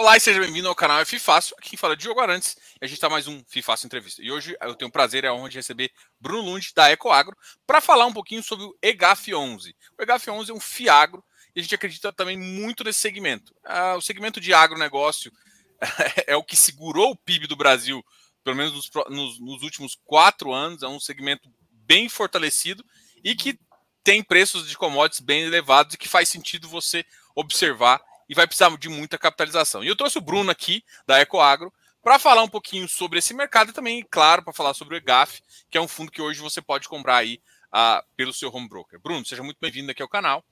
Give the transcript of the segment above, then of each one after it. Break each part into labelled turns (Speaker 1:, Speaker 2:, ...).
Speaker 1: Olá e seja bem-vindo ao canal F Fácil. Aqui fala é Diogo Arantes e a gente está mais um Fácil Entrevista. E hoje eu tenho o prazer e a honra de receber Bruno Lund, da Ecoagro, para falar um pouquinho sobre o EGAF 11. O EGAF 11 é um fiagro e a gente acredita também muito nesse segmento. Ah, o segmento de agronegócio é o que segurou o PIB do Brasil, pelo menos nos, nos, nos últimos quatro anos. É um segmento bem fortalecido e que tem preços de commodities bem elevados e que faz sentido você observar e vai precisar de muita capitalização. E eu trouxe o Bruno aqui, da Ecoagro, para falar um pouquinho sobre esse mercado e também, claro, para falar sobre o EGAF, que é um fundo que hoje você pode comprar aí uh, pelo seu home broker. Bruno, seja muito bem-vindo aqui ao canal.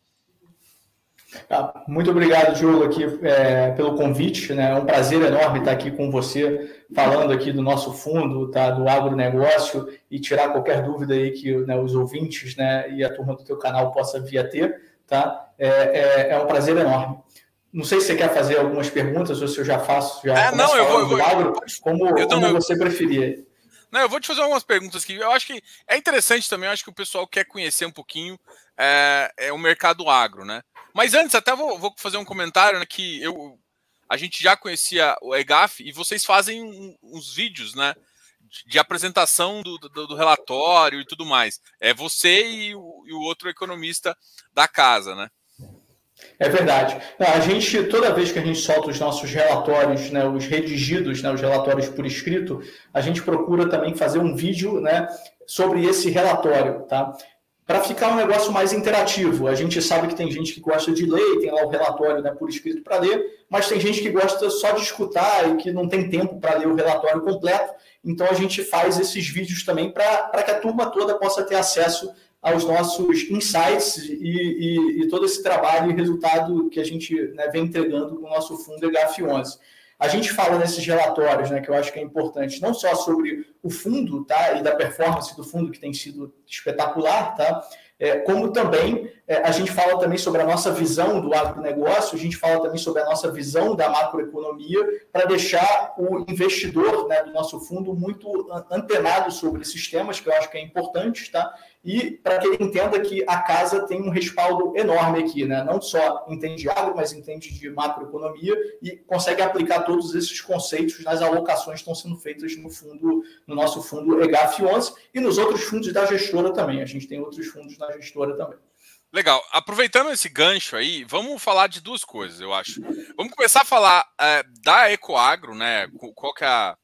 Speaker 2: Ah, muito obrigado, Diogo, aqui é, pelo convite. Né? É um prazer enorme estar aqui com você, falando aqui do nosso fundo, tá? do agronegócio, e tirar qualquer dúvida aí que né, os ouvintes né, e a turma do teu canal possa vir a ter. Tá? É, é, é um prazer enorme. Não sei se você quer fazer algumas perguntas ou se eu já faço. Já
Speaker 1: é, não, eu vou. Eu vou
Speaker 2: agro, como, eu como não, você preferir.
Speaker 1: Não, eu vou te fazer algumas perguntas que eu acho que é interessante também. Eu acho que o pessoal quer conhecer um pouquinho é, é o mercado agro, né? Mas antes, até vou, vou fazer um comentário né, que eu, a gente já conhecia o EGAF e vocês fazem uns vídeos, né? De apresentação do, do, do relatório e tudo mais. É você e o, e o outro economista da casa, né?
Speaker 2: É verdade. A gente, toda vez que a gente solta os nossos relatórios, né, os redigidos, né, os relatórios por escrito, a gente procura também fazer um vídeo né, sobre esse relatório, tá? Para ficar um negócio mais interativo. A gente sabe que tem gente que gosta de ler, tem lá o relatório né, por escrito para ler, mas tem gente que gosta só de escutar e que não tem tempo para ler o relatório completo. Então a gente faz esses vídeos também para que a turma toda possa ter acesso aos nossos insights e, e, e, todo esse trabalho e resultado que a gente né, vem entregando com o nosso fundo EGAF11. A gente fala nesses relatórios, né, que eu acho que é importante, não só sobre o fundo tá, e da performance do fundo, que tem sido espetacular, tá, é, como também é, a gente fala também sobre a nossa visão do agronegócio, a gente fala também sobre a nossa visão da macroeconomia, para deixar o investidor né, do nosso fundo muito antenado sobre esses temas, que eu acho que é importante, tá? E para que ele entenda que a casa tem um respaldo enorme aqui, né? não só entende de agro, mas entende de macroeconomia e consegue aplicar todos esses conceitos nas alocações que estão sendo feitas no fundo, no nosso fundo EGAF 11 e nos outros fundos da gestora também. A gente tem outros fundos na gestora também.
Speaker 1: Legal. Aproveitando esse gancho aí, vamos falar de duas coisas, eu acho. Vamos começar a falar é, da Ecoagro, né? Qual que é a,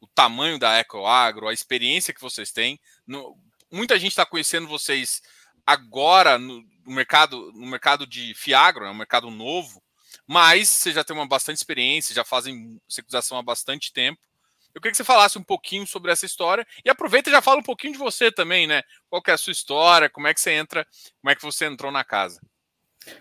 Speaker 1: o tamanho da Ecoagro, a experiência que vocês têm. No, muita gente está conhecendo vocês agora no, mercado no mercado de Fiagro, é um mercado novo, mas você já tem uma bastante experiência, já fazem securização há bastante tempo. Eu queria que você falasse um pouquinho sobre essa história e aproveita e já fala um pouquinho de você também, né? Qual é a sua história, como é que você entra, como é que você entrou na casa.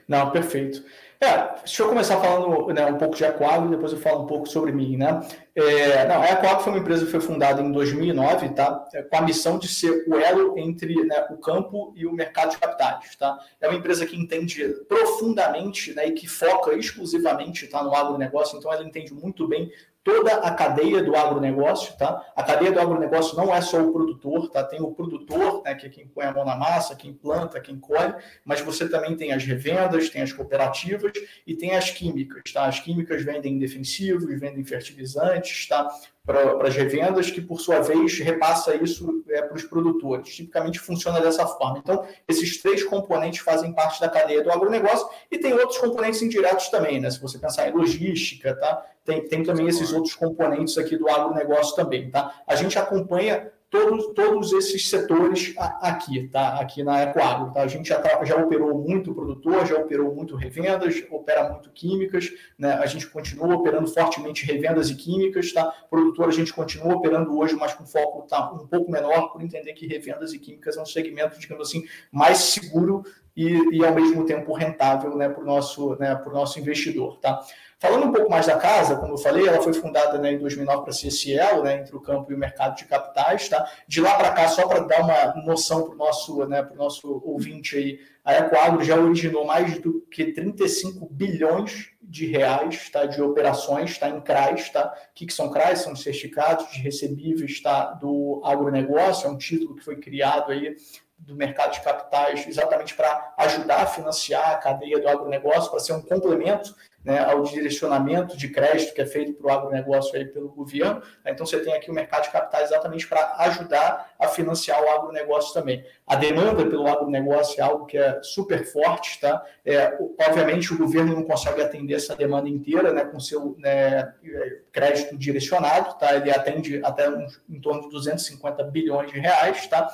Speaker 2: Não, perfeito. É, deixa eu começar falando né, um pouco de Aquagro e depois eu falo um pouco sobre mim, né? É, não, a foi uma empresa que foi fundada em 2009, tá? É, com a missão de ser o elo entre né, o campo e o mercado de capitais, tá? É uma empresa que entende profundamente né, e que foca exclusivamente tá, no agronegócio, então ela entende muito bem toda a cadeia do agronegócio, tá? A cadeia do agronegócio não é só o produtor, tá? Tem o produtor, né, que é quem põe a mão na massa, quem planta, quem colhe, mas você também tem as revendas, tem as cooperativas e tem as químicas, tá? As químicas vendem defensivos, vendem fertilizantes, tá? Para as revendas, que por sua vez repassa isso é, para os produtores. Tipicamente funciona dessa forma. Então, esses três componentes fazem parte da cadeia do agronegócio e tem outros componentes indiretos também, né? Se você pensar em logística, tá? Tem, tem também esses outros componentes aqui do agronegócio também, tá? A gente acompanha todos, todos esses setores aqui, tá? Aqui na Ecoagro, tá? A gente já, tá, já operou muito produtor, já operou muito revendas, opera muito químicas, né? A gente continua operando fortemente revendas e químicas, tá? Produtor a gente continua operando hoje, mas com foco tá um pouco menor, por entender que revendas e químicas é um segmento, digamos assim, mais seguro e, e ao mesmo tempo rentável, né, para o nosso, né, nosso investidor, tá? Falando um pouco mais da casa, como eu falei, ela foi fundada né, em 2009 para ser esse elo né, entre o campo e o mercado de capitais. Tá? De lá para cá, só para dar uma noção para o nosso, né, nosso ouvinte aí, a Ecoagro já originou mais do que 35 bilhões de reais tá, de operações tá, em CRAs. Tá? O que, que são CRAs? São certificados de recebíveis tá, do agronegócio, é um título que foi criado aí do mercado de capitais exatamente para ajudar a financiar a cadeia do agronegócio, para ser um complemento né, ao direcionamento de crédito que é feito para o agronegócio aí pelo governo. Né? Então, você tem aqui o mercado de capitais exatamente para ajudar a financiar o agronegócio também. A demanda pelo agronegócio é algo que é super forte, tá? É, obviamente, o governo não consegue atender essa demanda inteira né, com seu né, crédito direcionado, tá? Ele atende até em torno de 250 bilhões de reais, tá?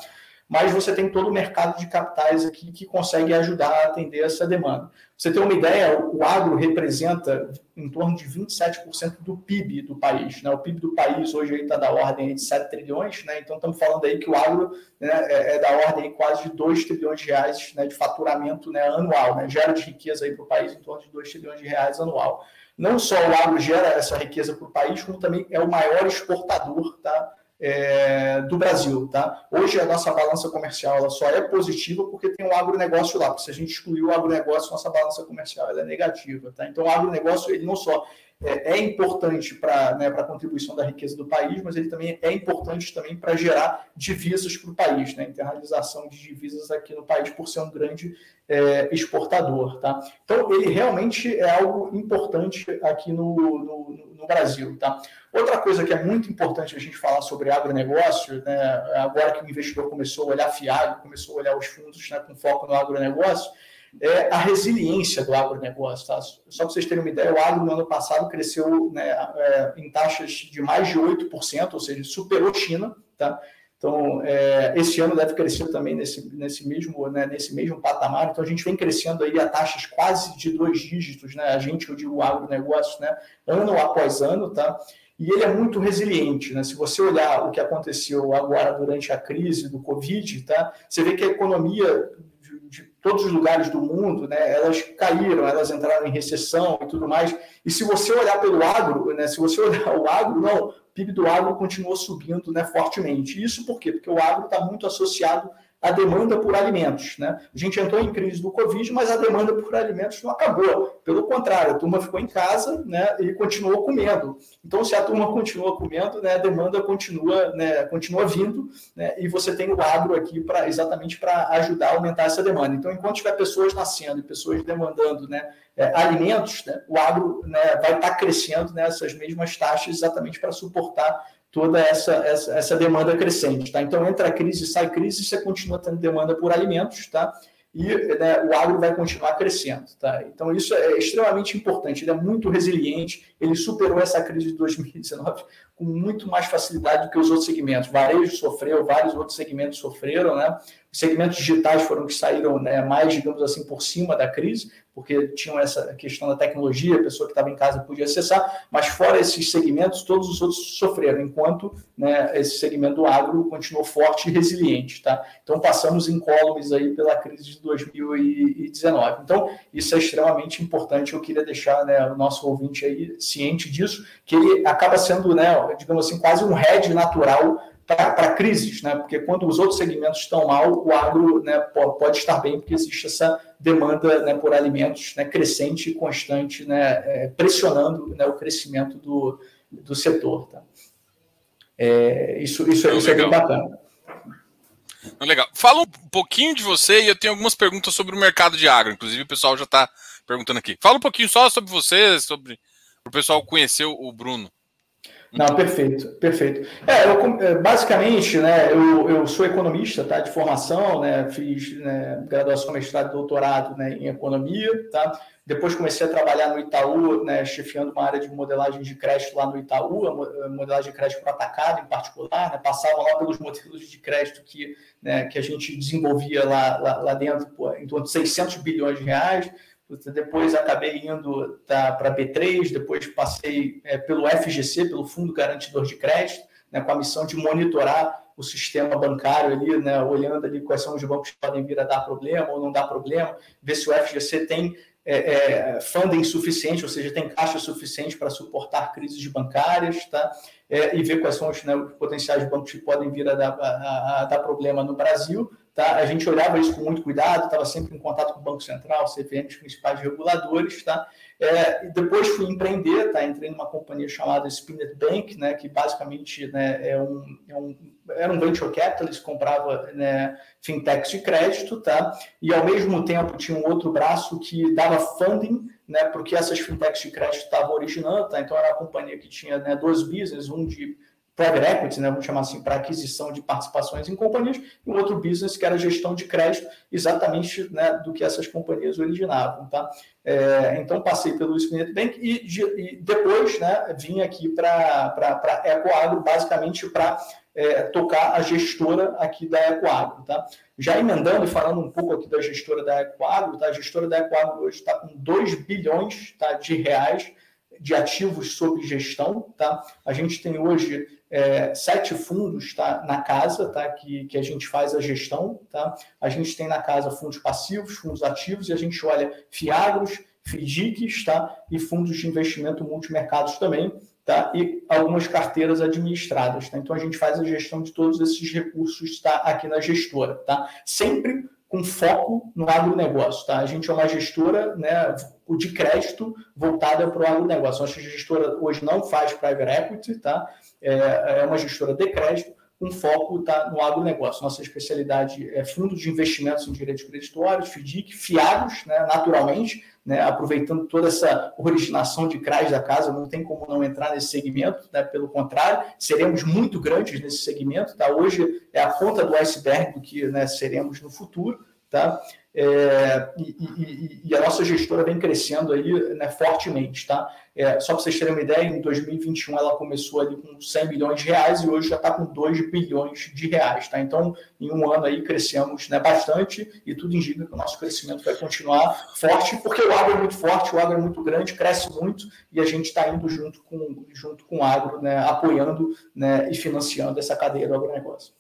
Speaker 2: Mas você tem todo o mercado de capitais aqui que consegue ajudar a atender essa demanda. Você tem uma ideia, o agro representa em torno de 27% do PIB do país. Né? O PIB do país hoje está da ordem de 7 trilhões, né? então estamos falando aí que o agro né, é, é, da ordem quase de 2 trilhões de reais né, de faturamento né, anual, né? gera de riqueza para o país em torno de 2 trilhões de reais anual. Não só o agro gera essa riqueza para o país, como também é o maior exportador tá? É, do Brasil. Tá? Hoje a nossa balança comercial ela só é positiva porque tem um agronegócio lá. Se a gente excluir o agronegócio, nossa balança comercial ela é negativa. Tá? Então o agronegócio ele não só é, é importante para né, a contribuição da riqueza do país, mas ele também é importante também para gerar divisas para o país, né? internalização de divisas aqui no país por ser um grande é, exportador. Tá? Então ele realmente é algo importante aqui no, no, no Brasil. Tá? Outra coisa que é muito importante a gente falar sobre agronegócio, né, agora que o investidor começou a olhar fiado, começou a olhar os fundos né, com foco no agronegócio, é a resiliência do agronegócio. Tá? Só para vocês terem uma ideia, o agro no ano passado cresceu né, é, em taxas de mais de 8%, ou seja, superou a China. Tá? Então, é, esse ano deve crescer também nesse, nesse, mesmo, né, nesse mesmo patamar. Então, a gente vem crescendo aí a taxas quase de dois dígitos, né? A gente, eu digo, o agronegócio, né? Ano após ano, tá? e ele é muito resiliente. Né? Se você olhar o que aconteceu agora durante a crise do Covid, tá? você vê que a economia todos os lugares do mundo, né, elas caíram, elas entraram em recessão e tudo mais. E se você olhar pelo agro, né, se você olhar o agro, não, o PIB do agro continuou subindo né, fortemente. Isso por quê? Porque o agro está muito associado a demanda por alimentos. Né? A gente entrou em crise do Covid, mas a demanda por alimentos não acabou. Pelo contrário, a turma ficou em casa né, e continuou comendo. Então, se a turma continua comendo, né, a demanda continua, né, continua vindo, né, e você tem o agro aqui para exatamente para ajudar a aumentar essa demanda. Então, enquanto tiver pessoas nascendo e pessoas demandando né, é, alimentos, né, o agro né, vai estar tá crescendo nessas mesmas taxas exatamente para suportar toda essa, essa, essa demanda crescente. Tá? Então, entra crise, sai crise, você continua tendo demanda por alimentos, tá? e né, o agro vai continuar crescendo. Tá? Então, isso é extremamente importante. Ele é muito resiliente, ele superou essa crise de 2019 com muito mais facilidade do que os outros segmentos. Varejo sofreu, vários outros segmentos sofreram. Né? Os segmentos digitais foram que saíram né, mais, digamos assim, por cima da crise, porque tinham essa questão da tecnologia, a pessoa que estava em casa podia acessar, mas fora esses segmentos, todos os outros sofreram, enquanto né, esse segmento do agro continuou forte e resiliente. Tá? Então, passamos incólumes aí pela crise de 2019. Então, isso é extremamente importante, eu queria deixar né, o nosso ouvinte aí ciente disso, que ele acaba sendo, né, digamos assim, quase um head natural para crises, né? porque quando os outros segmentos estão mal, o agro né, pode estar bem, porque existe essa demanda né, por alimentos né, crescente e constante, né, é, pressionando né, o crescimento do, do setor. Tá? É, isso, isso, isso é bem bacana.
Speaker 1: Legal. Fala um pouquinho de você e eu tenho algumas perguntas sobre o mercado de agro. Inclusive, o pessoal já está perguntando aqui. Fala um pouquinho só sobre você, sobre o pessoal conhecer o Bruno.
Speaker 2: Não, perfeito, perfeito. É, eu, é, basicamente, né, eu, eu sou economista, tá, de formação, né, fiz né, graduação, mestrado e doutorado né, em economia, tá. Depois comecei a trabalhar no Itaú, né, chefiando uma área de modelagem de crédito lá no Itaú, a modelagem de crédito para atacado em particular, né, passava lá pelos modelos de crédito que, né, que a gente desenvolvia lá, lá, lá dentro, pô, em torno de 600 bilhões de reais, depois acabei indo tá, para B3, depois passei é, pelo FGC, pelo Fundo Garantidor de Crédito, né, com a missão de monitorar o sistema bancário ali, né, olhando ali quais são os bancos que podem vir a dar problema ou não dar problema, ver se o FGC tem é, é, funding suficiente, ou seja, tem caixa suficiente para suportar crises bancárias, tá? É, e ver quais são os, né, os potenciais bancos que podem vir a dar, a, a dar problema no Brasil Tá? A gente olhava isso com muito cuidado, estava sempre em contato com o Banco Central, CVM, os principais reguladores. Tá? É, depois fui empreender, tá? entrei numa companhia chamada Spinet Bank, né? que basicamente né, é um, é um, era um venture capitalist, comprava né, fintechs de crédito, tá? e ao mesmo tempo tinha um outro braço que dava funding né, porque essas fintechs de crédito estavam originando. Tá? Então era uma companhia que tinha né, dois business, um de private equity, né, vamos chamar assim, para aquisição de participações em companhias, e um outro business que era gestão de crédito, exatamente né, do que essas companhias originavam. Tá? É, então, passei pelo Spinet Bank e, e depois né, vim aqui para a EcoAgro, basicamente para é, tocar a gestora aqui da EcoAgro. Tá? Já emendando e falando um pouco aqui da gestora da EcoAgro, tá? a gestora da EcoAgro hoje está com 2 bilhões tá, de reais de ativos sob gestão. Tá? A gente tem hoje é, sete fundos tá, na casa, tá, que, que a gente faz a gestão. Tá? A gente tem na casa fundos passivos, fundos ativos, e a gente olha FIAGROS, FIDICs tá? e fundos de investimento multimercados também, tá? e algumas carteiras administradas. Tá? Então, a gente faz a gestão de todos esses recursos tá? aqui na gestora. Tá? Sempre com foco no agronegócio. Tá? A gente é uma gestora né, de crédito voltada para o agronegócio. Nossa gestora hoje não faz private equity, tá? é, é uma gestora de crédito com foco tá, no agronegócio. Nossa especialidade é fundos de investimentos em direitos creditórios, FDIC, fiados, né, naturalmente, né, aproveitando toda essa originação de CRAs da casa, não tem como não entrar nesse segmento, né, pelo contrário, seremos muito grandes nesse segmento. Tá? Hoje é a ponta do iceberg do que né, seremos no futuro. Tá? É, e, e, e, a nossa gestora vem crescendo aí né, fortemente, tá? É, só para vocês terem uma ideia, em 2021 ela começou ali com 100 milhões de reais e hoje já está com 2 bilhões de reais, tá? Então, em um ano aí crescemos né, bastante e tudo indica que o nosso crescimento vai continuar forte, porque o agro é muito forte, o agro é muito grande, cresce muito e a gente está indo junto com, junto com o agro, né, apoiando né, e financiando essa cadeia do agronegócio.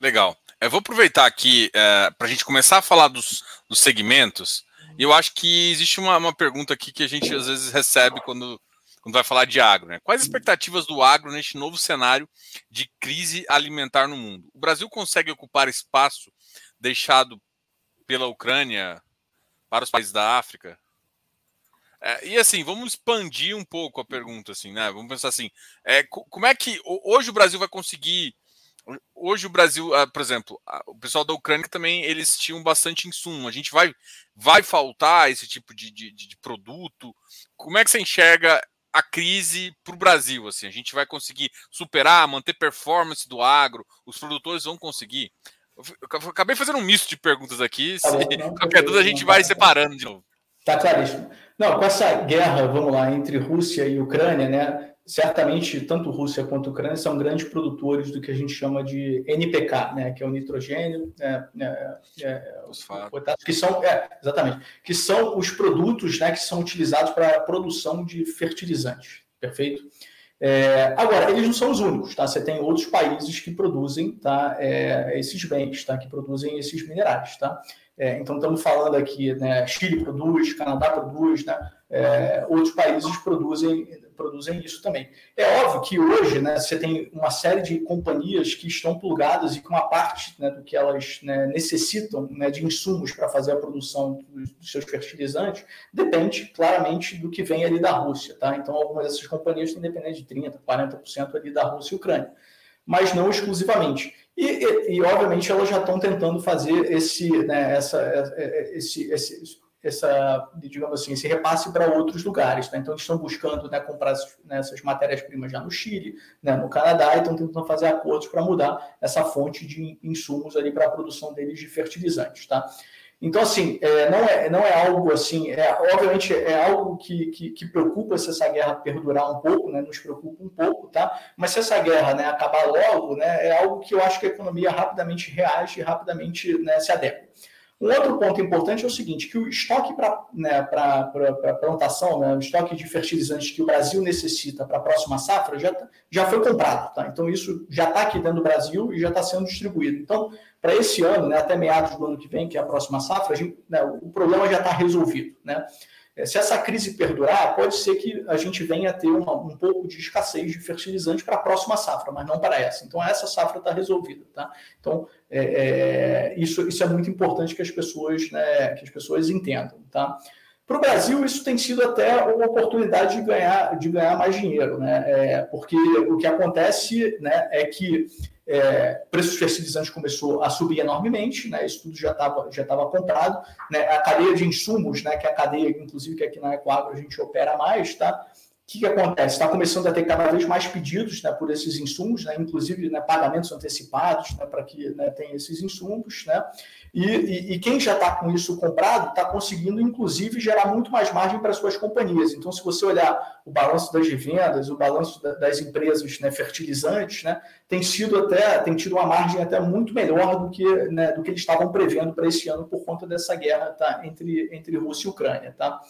Speaker 1: Legal. Eu vou aproveitar aqui é, para a gente começar a falar dos, dos segmentos. Eu acho que existe uma, uma, pergunta aqui que a gente às vezes recebe quando, quando vai falar de agro. Né? Quais as expectativas do agro neste novo cenário de crise alimentar no mundo? O Brasil consegue ocupar espaço deixado pela Ucrânia para os países da África? É, e assim, vamos expandir um pouco a pergunta, assim, né? Vamos pensar assim: é, como é que hoje o Brasil vai conseguir hoje o Brasil, ah, por exemplo, o pessoal da Ucrânia também eles tinham bastante insumo. A gente vai vai faltar esse tipo de, de, de produto. Como é que você enxerga a crise para o Brasil? Assim, a gente vai conseguir superar, manter performance do agro? Os produtores vão conseguir? Eu acabei fazendo um misto de perguntas aqui. Tá se, não, qualquer dúvida a gente vai separando de novo.
Speaker 2: Tá claríssimo. Não, com essa guerra, vamos lá, entre Rússia e Ucrânia, né? Certamente tanto Rússia quanto Ucrânia são grandes produtores do que a gente chama de NPK, né, que é o nitrogênio, é, é, é, os que são é, exatamente, que são os produtos, né, que são utilizados para a produção de fertilizantes, perfeito? É, agora, eles não são os únicos, tá? Você tem outros países que produzem, tá? É, esses bens, tá? Que produzem esses minerais, tá? Então, estamos falando aqui, né? Chile produz, Canadá produz, né? Outros países produzem produzem isso também. É óbvio que hoje né, você tem uma série de companhias que estão plugadas e que uma parte né, do que elas né, necessitam né, de insumos para fazer a produção dos, seus fertilizantes depende claramente do que vem ali da Rússia. Tá? Então, algumas dessas companhias estão dependendo de 30%, 40% ali da Rússia e Ucrânia, mas não exclusivamente. E, e, e, obviamente elas já estão tentando fazer esse, né, essa, esse, esse, essa, digamos assim, esse repasse para outros lugares. Né? Então, eles estão buscando né, comprar né, essas matérias-primas já no Chile, né, no Canadá, e estão tentando fazer acordos para mudar essa fonte de insumos ali para a produção deles de fertilizantes. Tá? Então, assim, é, não, é, não é algo assim, é, obviamente é algo que, que, que, preocupa se essa guerra perdurar um pouco, né, nos preocupa um pouco, tá? Mas se essa guerra né, acabar logo, né, é algo que eu acho que a economia rapidamente reage, rapidamente né, se adequa. Um outro ponto importante é o seguinte, que o estoque para né, plantação, né, o estoque de fertilizantes que o Brasil necessita para a próxima safra já, tá, já foi comprado. Tá? Então, isso já está aqui dentro do Brasil e já está sendo distribuído. Então, para esse ano, né, até meados do ano que vem, que é a próxima safra, gente, né, o problema já está resolvido. Né? É, se essa crise perdurar, pode ser que a gente venha a ter uma, um pouco de escassez de fertilizante para a próxima safra, mas não para essa. Então, essa safra está resolvida. Tá? Então, é, é, isso, isso é muito importante que as pessoas, né, que as pessoas entendam. Tá? Para o Brasil, isso tem sido até uma oportunidade de ganhar, de ganhar mais dinheiro, né? É, porque o que acontece né, é que é, preços fertilizantes começou a subir enormemente, né? Isso tudo já estava já tava comprado, né? A cadeia de insumos, né? Que é a cadeia, inclusive, que aqui na Ecoagro a gente opera mais, tá? O que, que acontece? Está começando a ter cada vez mais pedidos né, por esses insumos, né, inclusive né, pagamentos antecipados né, para que né, tenha esses insumos. Né, e, e, e quem já está com isso comprado está conseguindo, inclusive, gerar muito mais margem para suas companhias. Então, se você olhar o balanço das vendas, o balanço da, das empresas né, fertilizantes, né, tem sido até tem tido uma margem até muito melhor do que, né, do que eles estavam prevendo para esse ano por conta dessa guerra tá, entre, entre Rússia e Ucrânia. Tá?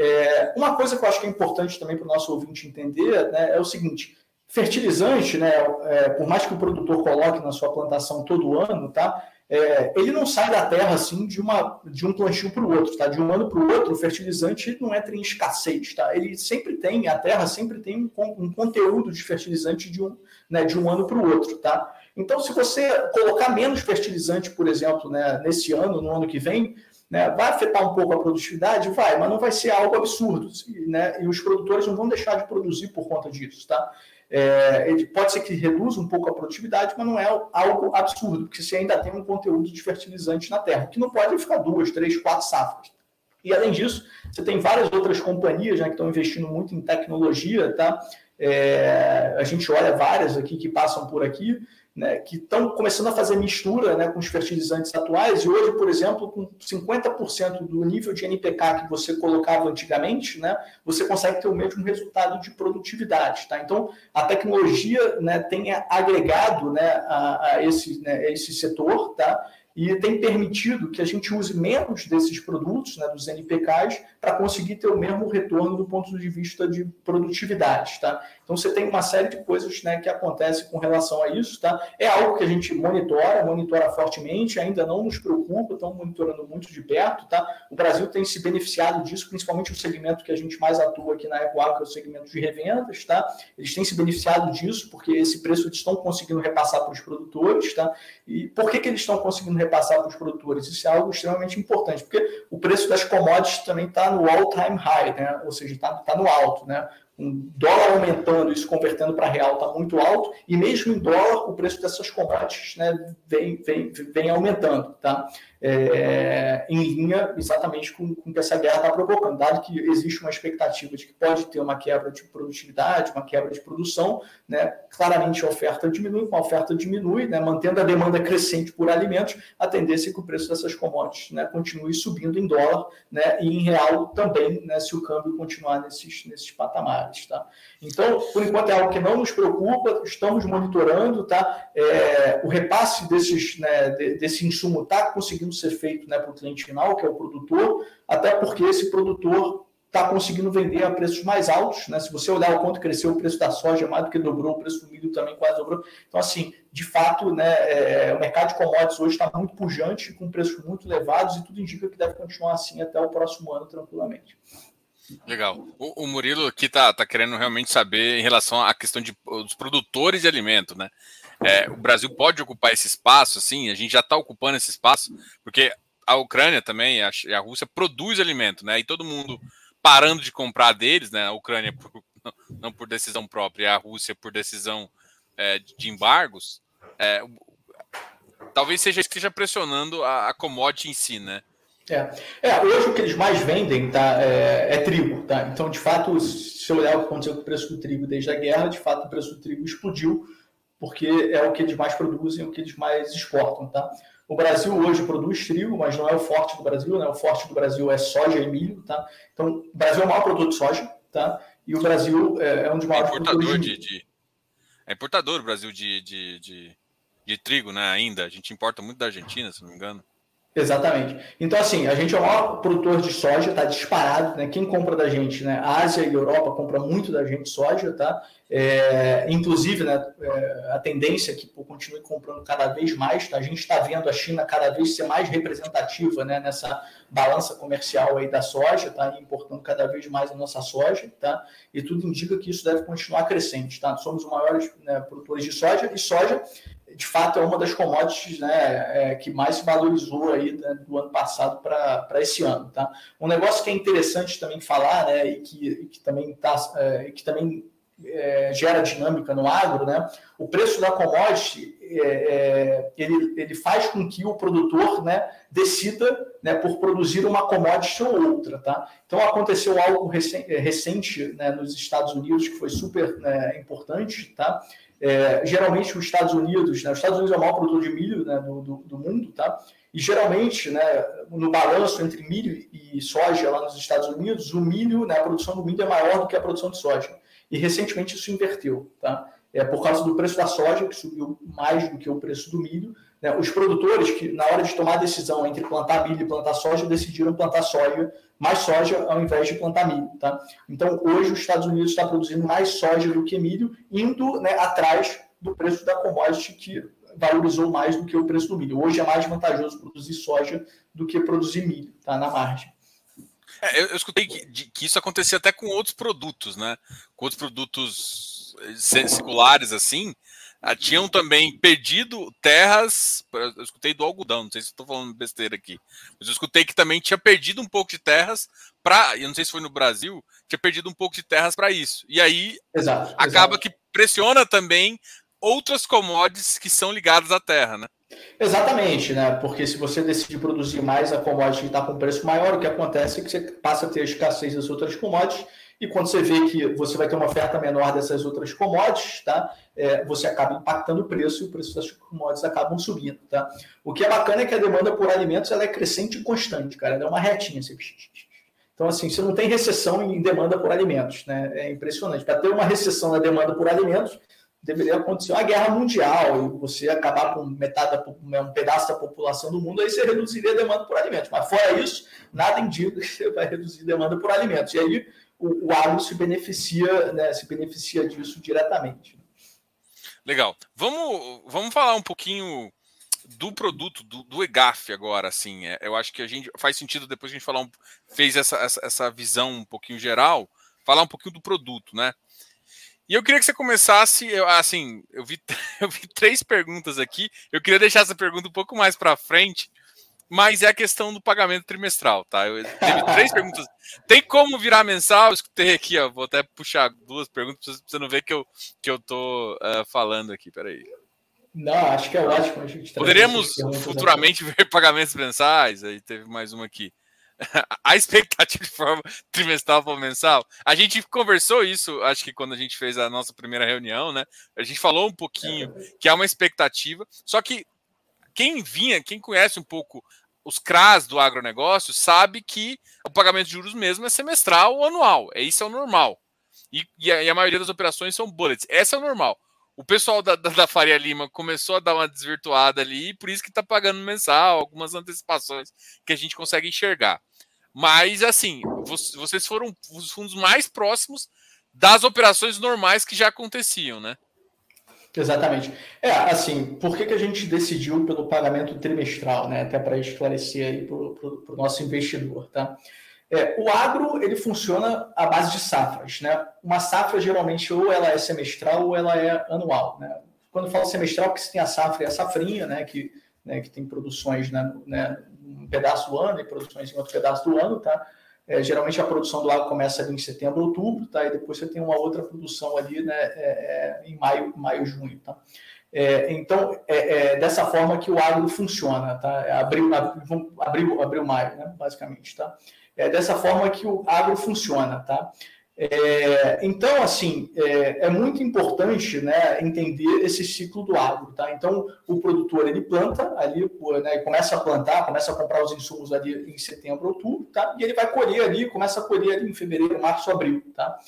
Speaker 2: É, uma coisa que eu acho que é importante também para o nosso ouvinte entender né, é o seguinte: fertilizante, né, é, por mais que o produtor coloque na sua plantação todo ano, tá, é, ele não sai da terra assim de, uma, de um plantio para o outro, tá? De um ano para o outro, o fertilizante não entra em escassez, tá? Ele sempre tem, a terra sempre tem um, um conteúdo de fertilizante de um, né, de um ano para o outro, tá? Então, se você colocar menos fertilizante, por exemplo, né, nesse ano, no ano que vem, né? Vai afetar um pouco a produtividade? Vai, mas não vai ser algo absurdo. Né? E os produtores não vão deixar de produzir por conta disso. Tá? É, pode ser que reduza um pouco a produtividade, mas não é algo absurdo, porque você ainda tem um conteúdo de fertilizante na terra, que não pode ficar duas, três, quatro safras. E além disso, você tem várias outras companhias né, que estão investindo muito em tecnologia, tá? É, a gente olha várias aqui que passam por aqui, né, que estão começando a fazer mistura né, com os fertilizantes atuais, e hoje, por exemplo, com 50% do nível de NPK que você colocava antigamente, né, você consegue ter o mesmo resultado de produtividade. Tá? Então, a tecnologia né, tem agregado né, a, a esse, né, a esse setor, tá? e tem permitido que a gente use menos desses produtos, né, dos NPKs, para conseguir ter o mesmo retorno do ponto de vista de produtividade. Tá? Então você tem uma série de coisas né, que acontecem com relação a isso. Tá? É algo que a gente monitora, monitora fortemente, ainda não nos preocupa, estamos monitorando muito de perto. Tá? O Brasil tem se beneficiado disso, principalmente o segmento que a gente mais atua aqui na Equal, que é o segmento de revendas. Tá? Eles têm se beneficiado disso, porque esse preço eles estão conseguindo repassar para os produtores. Tá? E por que, que eles estão conseguindo repassar? repassar para os produtores. Isso é algo extremamente importante, porque o preço das commodities também está no all-time high, né? ou seja, está tá no alto. Né? Um dólar aumentando, isso convertendo para real está muito alto, e mesmo em dólar, o preço dessas commodities né, vem, vem, vem aumentando. Tá? É, em linha exatamente com, o que essa guerra está provocando, dado que existe uma expectativa de que pode ter uma quebra de produtividade, uma quebra de produção, né, claramente a oferta diminui, com a oferta diminui, né, mantendo a demanda crescente por alimentos, a tendência é que o preço dessas commodities né, continue subindo em dólar né, e em real também, né, se o câmbio continuar nesses, nesses patamares. Tá? Então, por enquanto, é algo que não nos preocupa, estamos monitorando, tá? É, o repasse desses, né, desse insumo está conseguindo ser feito né, para o cliente final, que é o produtor, até porque esse produtor está conseguindo vender a preços mais altos. Né? Se você olhar o quanto cresceu o preço da soja, mais do que dobrou, o preço do milho também quase dobrou. Então, assim, de fato, né, é, o mercado de commodities hoje está muito pujante, com preços muito elevados, e tudo indica que deve continuar assim até o próximo ano, tranquilamente.
Speaker 1: Legal. O, o Murilo aqui está tá querendo realmente saber em relação à questão de, dos produtores de alimento, né? É, o Brasil pode ocupar esse espaço, assim, a gente já está ocupando esse espaço, porque a Ucrânia também a, a Rússia produz alimento, né? E todo mundo parando de comprar deles, né? A Ucrânia por, não por decisão própria, a Rússia por decisão é, de embargos, é, talvez seja isso que esteja pressionando a, a commodity em si, né?
Speaker 2: É. é, hoje o que eles mais vendem tá, é, é, trigo. Tá? Então, de fato, se olhar o que aconteceu com o preço do trigo desde a guerra, de fato o preço do trigo explodiu porque é o que eles mais produzem, o que eles mais exportam, tá? O Brasil hoje produz trigo, mas não é o forte do Brasil, né? O forte do Brasil é soja e milho, tá? Então, o Brasil é o maior produtor de soja, tá? E o Brasil é, é um dos maiores
Speaker 1: é importador de, de, É importador o Brasil de, de, de, de, trigo, né? Ainda. A gente importa muito da Argentina, se não me engano.
Speaker 2: Exatamente. Então, assim, a gente é o maior produtor de soja, está disparado, né? Quem compra da gente, né? A Ásia e Europa compram muito da gente soja, tá? É, inclusive, né, é, a tendência é que pô, continue comprando cada vez mais, tá? A gente está vendo a China cada vez ser mais representativa, né? Nessa balança comercial aí da soja, tá? Importando cada vez mais a nossa soja, tá? E tudo indica que isso deve continuar crescente, tá? Somos os maiores né, produtores de soja e soja de fato é uma das commodities né, é, que mais se valorizou aí né, do ano passado para esse ano. Tá? Um negócio que é interessante também falar né, e, que, e que também, tá, é, que também é, gera dinâmica no agro, né, o preço da commodity é, é, ele, ele faz com que o produtor né, decida né, por produzir uma commodity ou outra. Tá? Então aconteceu algo recente, recente né, nos Estados Unidos que foi super né, importante. Tá? É, geralmente os Estados Unidos, né, os Estados Unidos é o maior produtor de milho né, do, do, do, mundo, tá? E geralmente, né, no balanço entre milho e soja lá nos Estados Unidos, o milho, né, a produção do milho é maior do que a produção de soja. E recentemente isso inverteu, tá? É por causa do preço da soja que subiu mais do que o preço do milho. Né? Os produtores que na hora de tomar a decisão entre plantar milho e plantar soja decidiram plantar soja mais soja ao invés de plantar milho. Tá? Então, hoje, os Estados Unidos está produzindo mais soja do que milho, indo né, atrás do preço da commodity que valorizou mais do que o preço do milho. Hoje é mais vantajoso produzir soja do que produzir milho, tá? na margem.
Speaker 1: É, eu, eu, escutei que, de, que, isso acontecia até com outros produtos, né? Com outros produtos eh, seculares assim, ah, tinham também perdido terras. Eu escutei do algodão, não sei se estou falando besteira aqui, mas eu escutei que também tinha perdido um pouco de terras para. Eu não sei se foi no Brasil, tinha perdido um pouco de terras para isso. E aí exato, acaba exato. que pressiona também outras commodities que são ligadas à terra, né?
Speaker 2: Exatamente, né? Porque se você decidir produzir mais a commodity que está com preço maior, o que acontece é que você passa a ter a escassez das outras commodities e quando você vê que você vai ter uma oferta menor dessas outras commodities, tá? É, você acaba impactando o preço e o preço das commodities acabam subindo, tá? O que é bacana é que a demanda por alimentos ela é crescente e constante, cara. Ela é uma retinha. Assim. Então, assim, você não tem recessão em demanda por alimentos, né? É impressionante. Para ter uma recessão na demanda por alimentos, deveria acontecer uma guerra mundial e você acabar com metade da, né, um pedaço da população do mundo, aí você reduziria a demanda por alimentos. Mas fora isso, nada indica que você vai reduzir a demanda por alimentos. E aí o, o se beneficia, né, se beneficia disso diretamente.
Speaker 1: Legal. Vamos, vamos falar um pouquinho do produto do, do EGAF agora, assim. É, eu acho que a gente faz sentido depois que a gente falar um, fez essa, essa, essa visão um pouquinho geral, falar um pouquinho do produto, né? E eu queria que você começasse, eu, assim, eu vi, eu vi três perguntas aqui. Eu queria deixar essa pergunta um pouco mais para frente, mas é a questão do pagamento trimestral, tá? Eu teve três perguntas. Tem como virar mensal? Eu escutei aqui, ó. Vou até puxar duas perguntas para você não ver que eu, que eu tô uh, falando aqui. Peraí.
Speaker 2: Não, acho que é ótimo.
Speaker 1: Poderíamos futuramente ver pagamentos mensais. Aí teve mais uma aqui. a expectativa de forma trimestral para mensal. A gente conversou isso, acho que quando a gente fez a nossa primeira reunião, né? A gente falou um pouquinho é. que há uma expectativa, só que quem vinha, quem conhece um pouco os CRAS do agronegócio, sabe que o pagamento de juros mesmo é semestral ou anual. É isso é o normal. E, e, a, e a, maioria das operações são bullets. Essa é o normal. O pessoal da, da, da, Faria Lima começou a dar uma desvirtuada ali, por isso que está pagando mensal, algumas antecipações que a gente consegue enxergar. Mas, assim, vocês foram os fundos mais próximos das operações normais que já aconteciam, né?
Speaker 2: Exatamente. É, assim, por que, que a gente decidiu pelo pagamento trimestral, né? Até para esclarecer aí para o nosso investidor, tá? É, o agro, ele funciona à base de safras, né? Uma safra, geralmente, ou ela é semestral ou ela é anual, né? Quando falo semestral, porque você tem a safra e a safrinha, né? Que, né, que tem produções né, né, um pedaço do ano e produções em outro pedaço do ano, tá? É, geralmente a produção do agro começa ali em setembro, outubro, tá? E depois você tem uma outra produção ali, né? É, é, em maio, maio, junho, tá? É, então é, é, dessa forma que o agro funciona, tá? Abril, abril, abril maio, né? Basicamente, tá? É dessa forma que o agro funciona, tá? É, então, assim, é, é, muito importante né, entender esse ciclo do agro. Tá? Então, o produtor ele planta ali, né, começa a plantar, começa a comprar os insumos ali em setembro, outubro, tá? e ele vai colher ali, começa a colher ali em fevereiro, março, abril. Tá?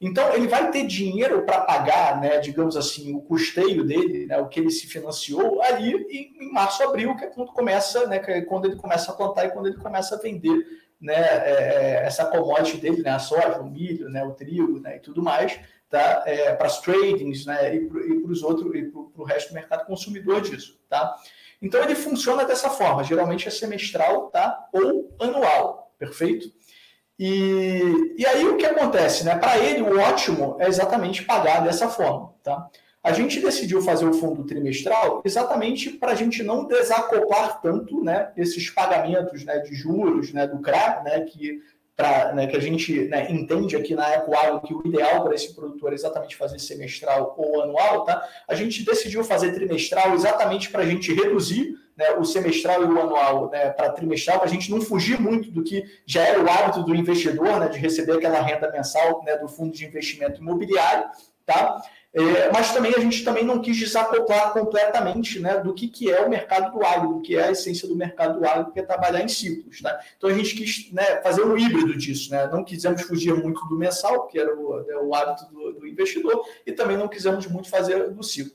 Speaker 2: Então, ele vai ter dinheiro para pagar, né, digamos assim, o custeio dele, né, o que ele se financiou ali em, em março, abril, que é quando começa, né, é quando ele começa a plantar e quando ele começa a vender né, é, é, essa commodity dele, né, a soja, o milho, né, o trigo né, e tudo mais, tá, é, para as tradings né, e para os outros, e para o resto do mercado consumidor disso. Tá? Então, ele funciona dessa forma, geralmente é semestral tá, ou anual, perfeito? E, e aí o que acontece? Né? Para ele, o ótimo é exatamente pagar dessa forma. Tá? A gente decidiu fazer o fundo trimestral exatamente para a gente não desacoplar tanto né, esses pagamentos né, de juros né, do CRA, né, que, pra, né, que a gente né, entende aqui na Ecoagro que o ideal para esse produtor é exatamente fazer semestral ou anual. Tá? A gente decidiu fazer trimestral exatamente para a gente reduzir né, o semestral e o anual né, para trimestral, para a gente não fugir muito do que já era o hábito do investidor, né, de receber aquela renda mensal né, do fundo de investimento imobiliário, tá? É, mas também a gente também não quis desacoplar completamente né, do que, que é o mercado do agro, do que é a essência do mercado do agro, que é trabalhar em ciclos. Né? Então a gente quis né, fazer um híbrido disso. Né? Não quisemos fugir muito do mensal, que era o, né, o hábito do, do investidor, e também não quisemos muito fazer do ciclo.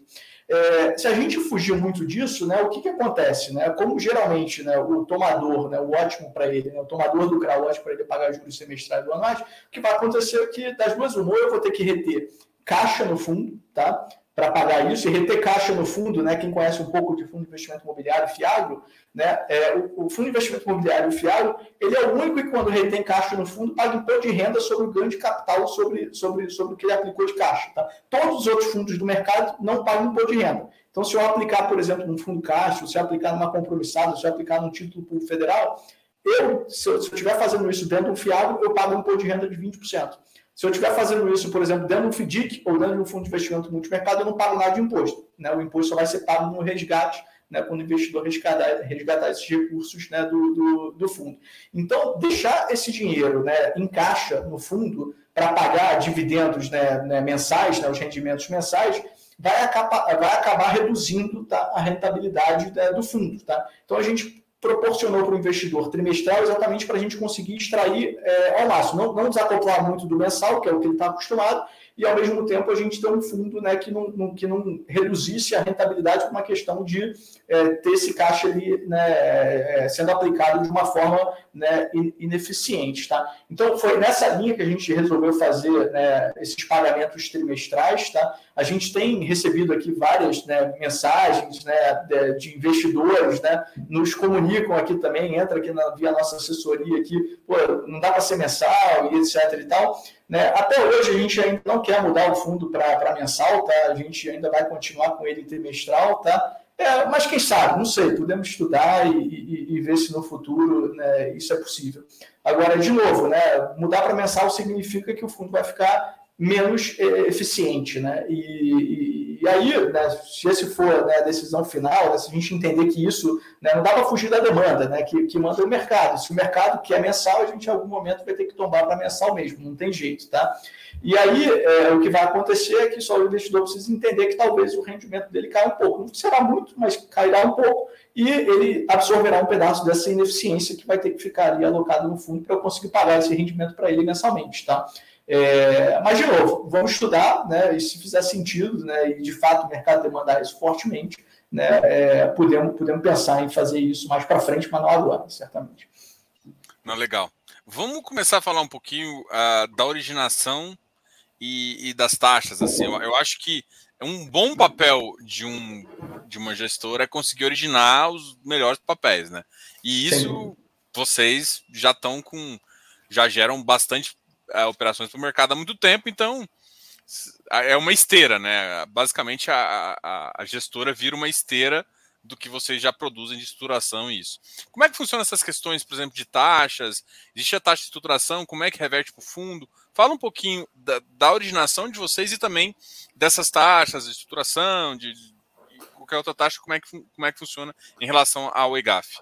Speaker 2: É, se a gente fugir muito disso, né, o que, que acontece? Né? Como geralmente né, o tomador, né, o ótimo para ele, né, o tomador do CRA, ótimo para ele pagar juros semestrais do anuais, o que vai acontecer é que das duas uma, eu vou ter que reter caixa no fundo, tá? para pagar isso e reter caixa no fundo, né? Quem conhece um pouco de fundo de investimento imobiliário, Fiagro, né? É, o, o, fundo de investimento imobiliário, o ele é o único que quando retém caixa no fundo paga imposto de renda sobre o ganho de capital sobre, sobre, sobre o que ele aplicou de caixa, tá? Todos os outros fundos do mercado não pagam imposto de renda. Então, se eu aplicar, por exemplo, num fundo caixa, se eu aplicar numa compromissada, se eu aplicar num título público federal, eu, se eu estiver fazendo isso dentro do Fiagro, eu pago um imposto de renda de 20%. Se eu estiver fazendo isso, por exemplo, dentro do FDIC ou dentro do Fundo de Investimento Multimercado, eu não pago nada de imposto. Né? O imposto só vai ser pago no resgate, né? quando o investidor resgatar, resgatar esses recursos né? do, do, do, fundo. Então, deixar esse dinheiro né? em caixa no fundo para pagar dividendos né? né? mensais, né? os rendimentos mensais, vai acabar, vai acabar reduzindo tá? a rentabilidade né? do fundo. Tá? Então, a gente proporcionou para o investidor trimestral exatamente para a gente conseguir extrair é, ao máximo, não, não desacoplar muito do mensal, que é o que ele está acostumado, e ao mesmo tempo a gente ter um fundo né, que, não, não, que não reduzisse a rentabilidade por uma questão de é, ter esse caixa ali né, é, sendo aplicado de uma forma né, ineficiente. Tá? Então foi nessa linha que a gente resolveu fazer né, esses pagamentos trimestrais. Tá? A gente tem recebido aqui várias né, mensagens né, de, investidores, né, nos comunicam aqui também, entra aqui na, via nossa assessoria aqui, pô, não dá para ser mensal e etc e tal. Né? Até hoje a gente ainda não quer mudar o fundo para mensal, tá? A gente ainda vai continuar com ele trimestral, tá? É, mas quem sabe, não sei, podemos estudar e, e, e ver se no futuro né, isso é possível. Agora, de novo, né, mudar para mensal significa que o fundo vai ficar menos é, eficiente. Né? E, e, e aí, né, se esse for né, a decisão final, né, se a gente entender que isso né, não dá para fugir da demanda, né, que, que manda o mercado. Se o mercado quer mensal, a gente em algum momento vai ter que tombar para mensal mesmo, não tem jeito. Tá? E aí, é, o que vai acontecer é que só o investidor precisa entender que talvez o rendimento dele caia um pouco. Não será muito, mas cairá um pouco. E ele absorverá um pedaço dessa ineficiência que vai ter que ficar ali alocado no fundo para eu conseguir pagar esse rendimento para ele mensalmente. Tá? É, mas, de novo, vamos estudar, né, e se fizer sentido, né, e de fato o mercado demandar isso fortemente, né, é, podemos, podemos pensar em fazer isso mais para frente, mas não agora, certamente.
Speaker 1: Não, legal. Vamos começar a falar um pouquinho uh, da originação e, e, das taxas. Assim, eu, eu acho que um bom papel de, um, de uma gestora é conseguir originar os melhores papéis, né? E isso Sim. vocês já estão com, já geram bastante operações para o mercado há muito tempo, então é uma esteira, né? Basicamente a, a, a, gestora vira uma esteira do que vocês já produzem de estruturação e isso. Como é que funcionam essas questões, por exemplo, de taxas? Existe a taxa de estruturação? Como é que reverte para o fundo? Fala um pouquinho da, da, originação de vocês e também dessas taxas de estruturação, de, de qualquer outra taxa, como é que, como é que funciona em relação ao EGAF.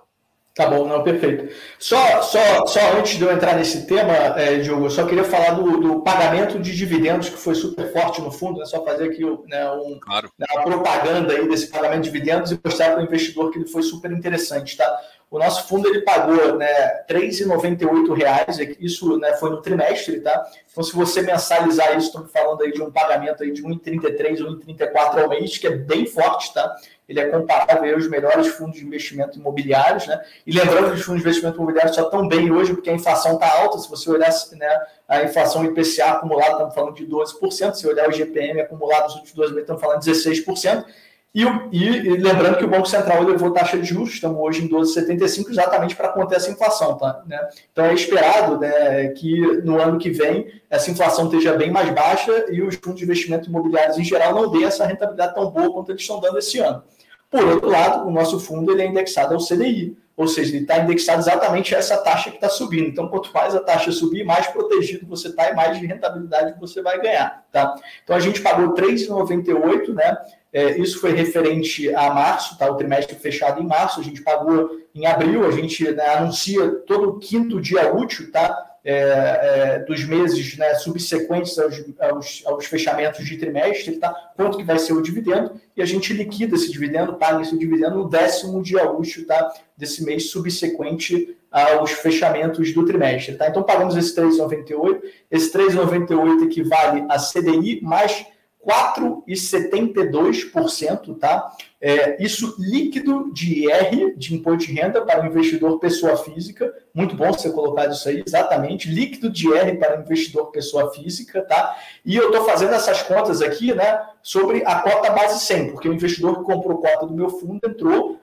Speaker 2: Tá bom, não, perfeito. Só, só, só antes de eu entrar nesse tema, é, Diogo, eu só queria falar do, do, pagamento de dividendos, que foi super forte no fundo, né? só fazer aqui né, um, claro. né, uma propaganda aí desse pagamento de dividendos e mostrar para o investidor que ele foi super interessante. Tá? O nosso fundo ele pagou né, R$ 3,98, isso né, foi no trimestre, tá? Então, se você mensalizar isso, estamos falando aí de um pagamento aí de 1,33, 1,34 ao mês, que é bem forte, tá? Ele é comparável aos melhores fundos de investimento imobiliários, né? E lembrando que os fundos de investimento imobiliários só estão bem hoje porque a inflação está alta. Se você olhar né, a inflação IPCA acumulada, estamos falando de 12%. Se olhar o GPM acumulado nos últimos dois meses, estamos falando de 16%. E, e, e, lembrando que o Banco Central elevou taxa de juros, estamos hoje em 12,75, exatamente para conter essa inflação. Tá? Né? Então é esperado né, que no ano que vem essa inflação esteja bem mais baixa e os fundos de investimento imobiliários em geral não dêem essa rentabilidade tão boa quanto eles estão dando esse ano. Por outro lado, o nosso fundo ele é indexado ao CDI, ou seja, ele está indexado exatamente a essa taxa que está subindo. Então, quanto mais a taxa subir, mais protegido você está e mais de rentabilidade você vai ganhar. Tá? Então, a gente pagou R$ 3,98, né? É, isso foi referente a março, tá? o trimestre fechado em março, a gente pagou em abril, a gente né, anuncia todo quinto dia útil, tá? É, é, dos meses né, subsequentes aos, aos, aos, fechamentos de trimestre, tá? quanto que vai ser o dividendo, e a gente liquida esse dividendo, paga esse dividendo no décimo dia útil tá? desse mês subsequente aos fechamentos do trimestre. Tá? Então pagamos esse 3,98, esse 3,98 equivale a CDI mais 4,72%, tá? É, isso líquido de IR, de imposto de renda para o investidor pessoa física. Muito bom você colocar isso aí, exatamente. Líquido de IR para o investidor pessoa física, tá? E eu estou fazendo essas contas aqui, né, sobre a cota base 100, porque o investidor que comprou cota do meu fundo entrou